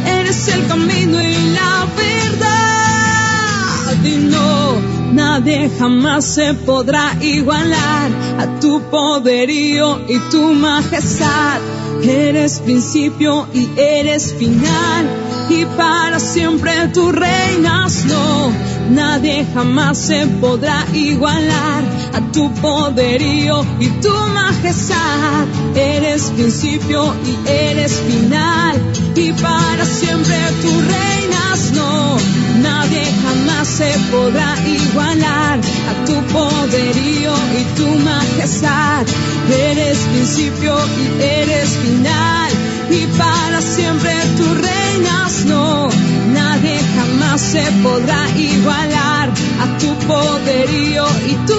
Eres el camino y la verdad. Y no, nadie jamás se podrá igualar a tu poderío y tu majestad. Eres principio y eres final. Y para siempre tú reinas, no. Nadie jamás se podrá igualar tu poderío y tu majestad. Eres principio y eres final. Y para siempre tú reinas, no. Nadie jamás se podrá igualar a tu poderío y tu majestad. Eres principio y eres final. Y para siempre tú reinas, no. Nadie jamás se podrá igualar a tu poderío y tu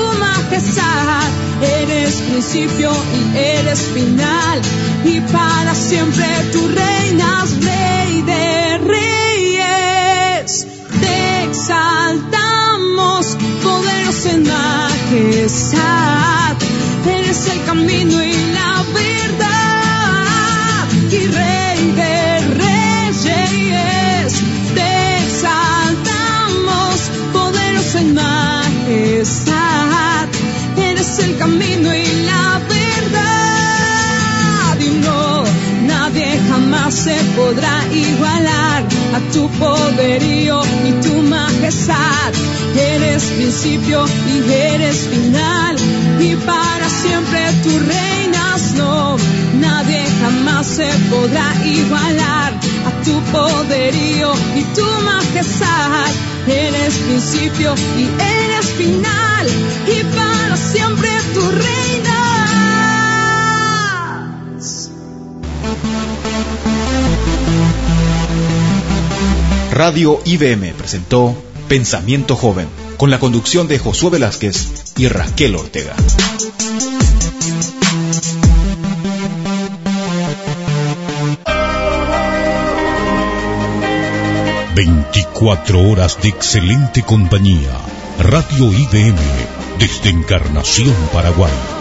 Eres principio y eres final. Y para siempre tú reinas, rey de reyes. Te exaltamos, poderoso en majestad. Eres el camino y la verdad. El camino y la verdad. Y no, nadie jamás se podrá igualar a tu poderío y tu majestad. Eres principio y eres final. Y para siempre tú reinas, no. Nadie jamás se podrá igualar a tu poderío y tu majestad. Eres principio y eres final. Y para siempre tú reinas. Radio IBM presentó Pensamiento Joven, con la conducción de Josué Velázquez y Raquel Ortega. Veinticuatro horas de excelente compañía. Radio IBM desde Encarnación, Paraguay.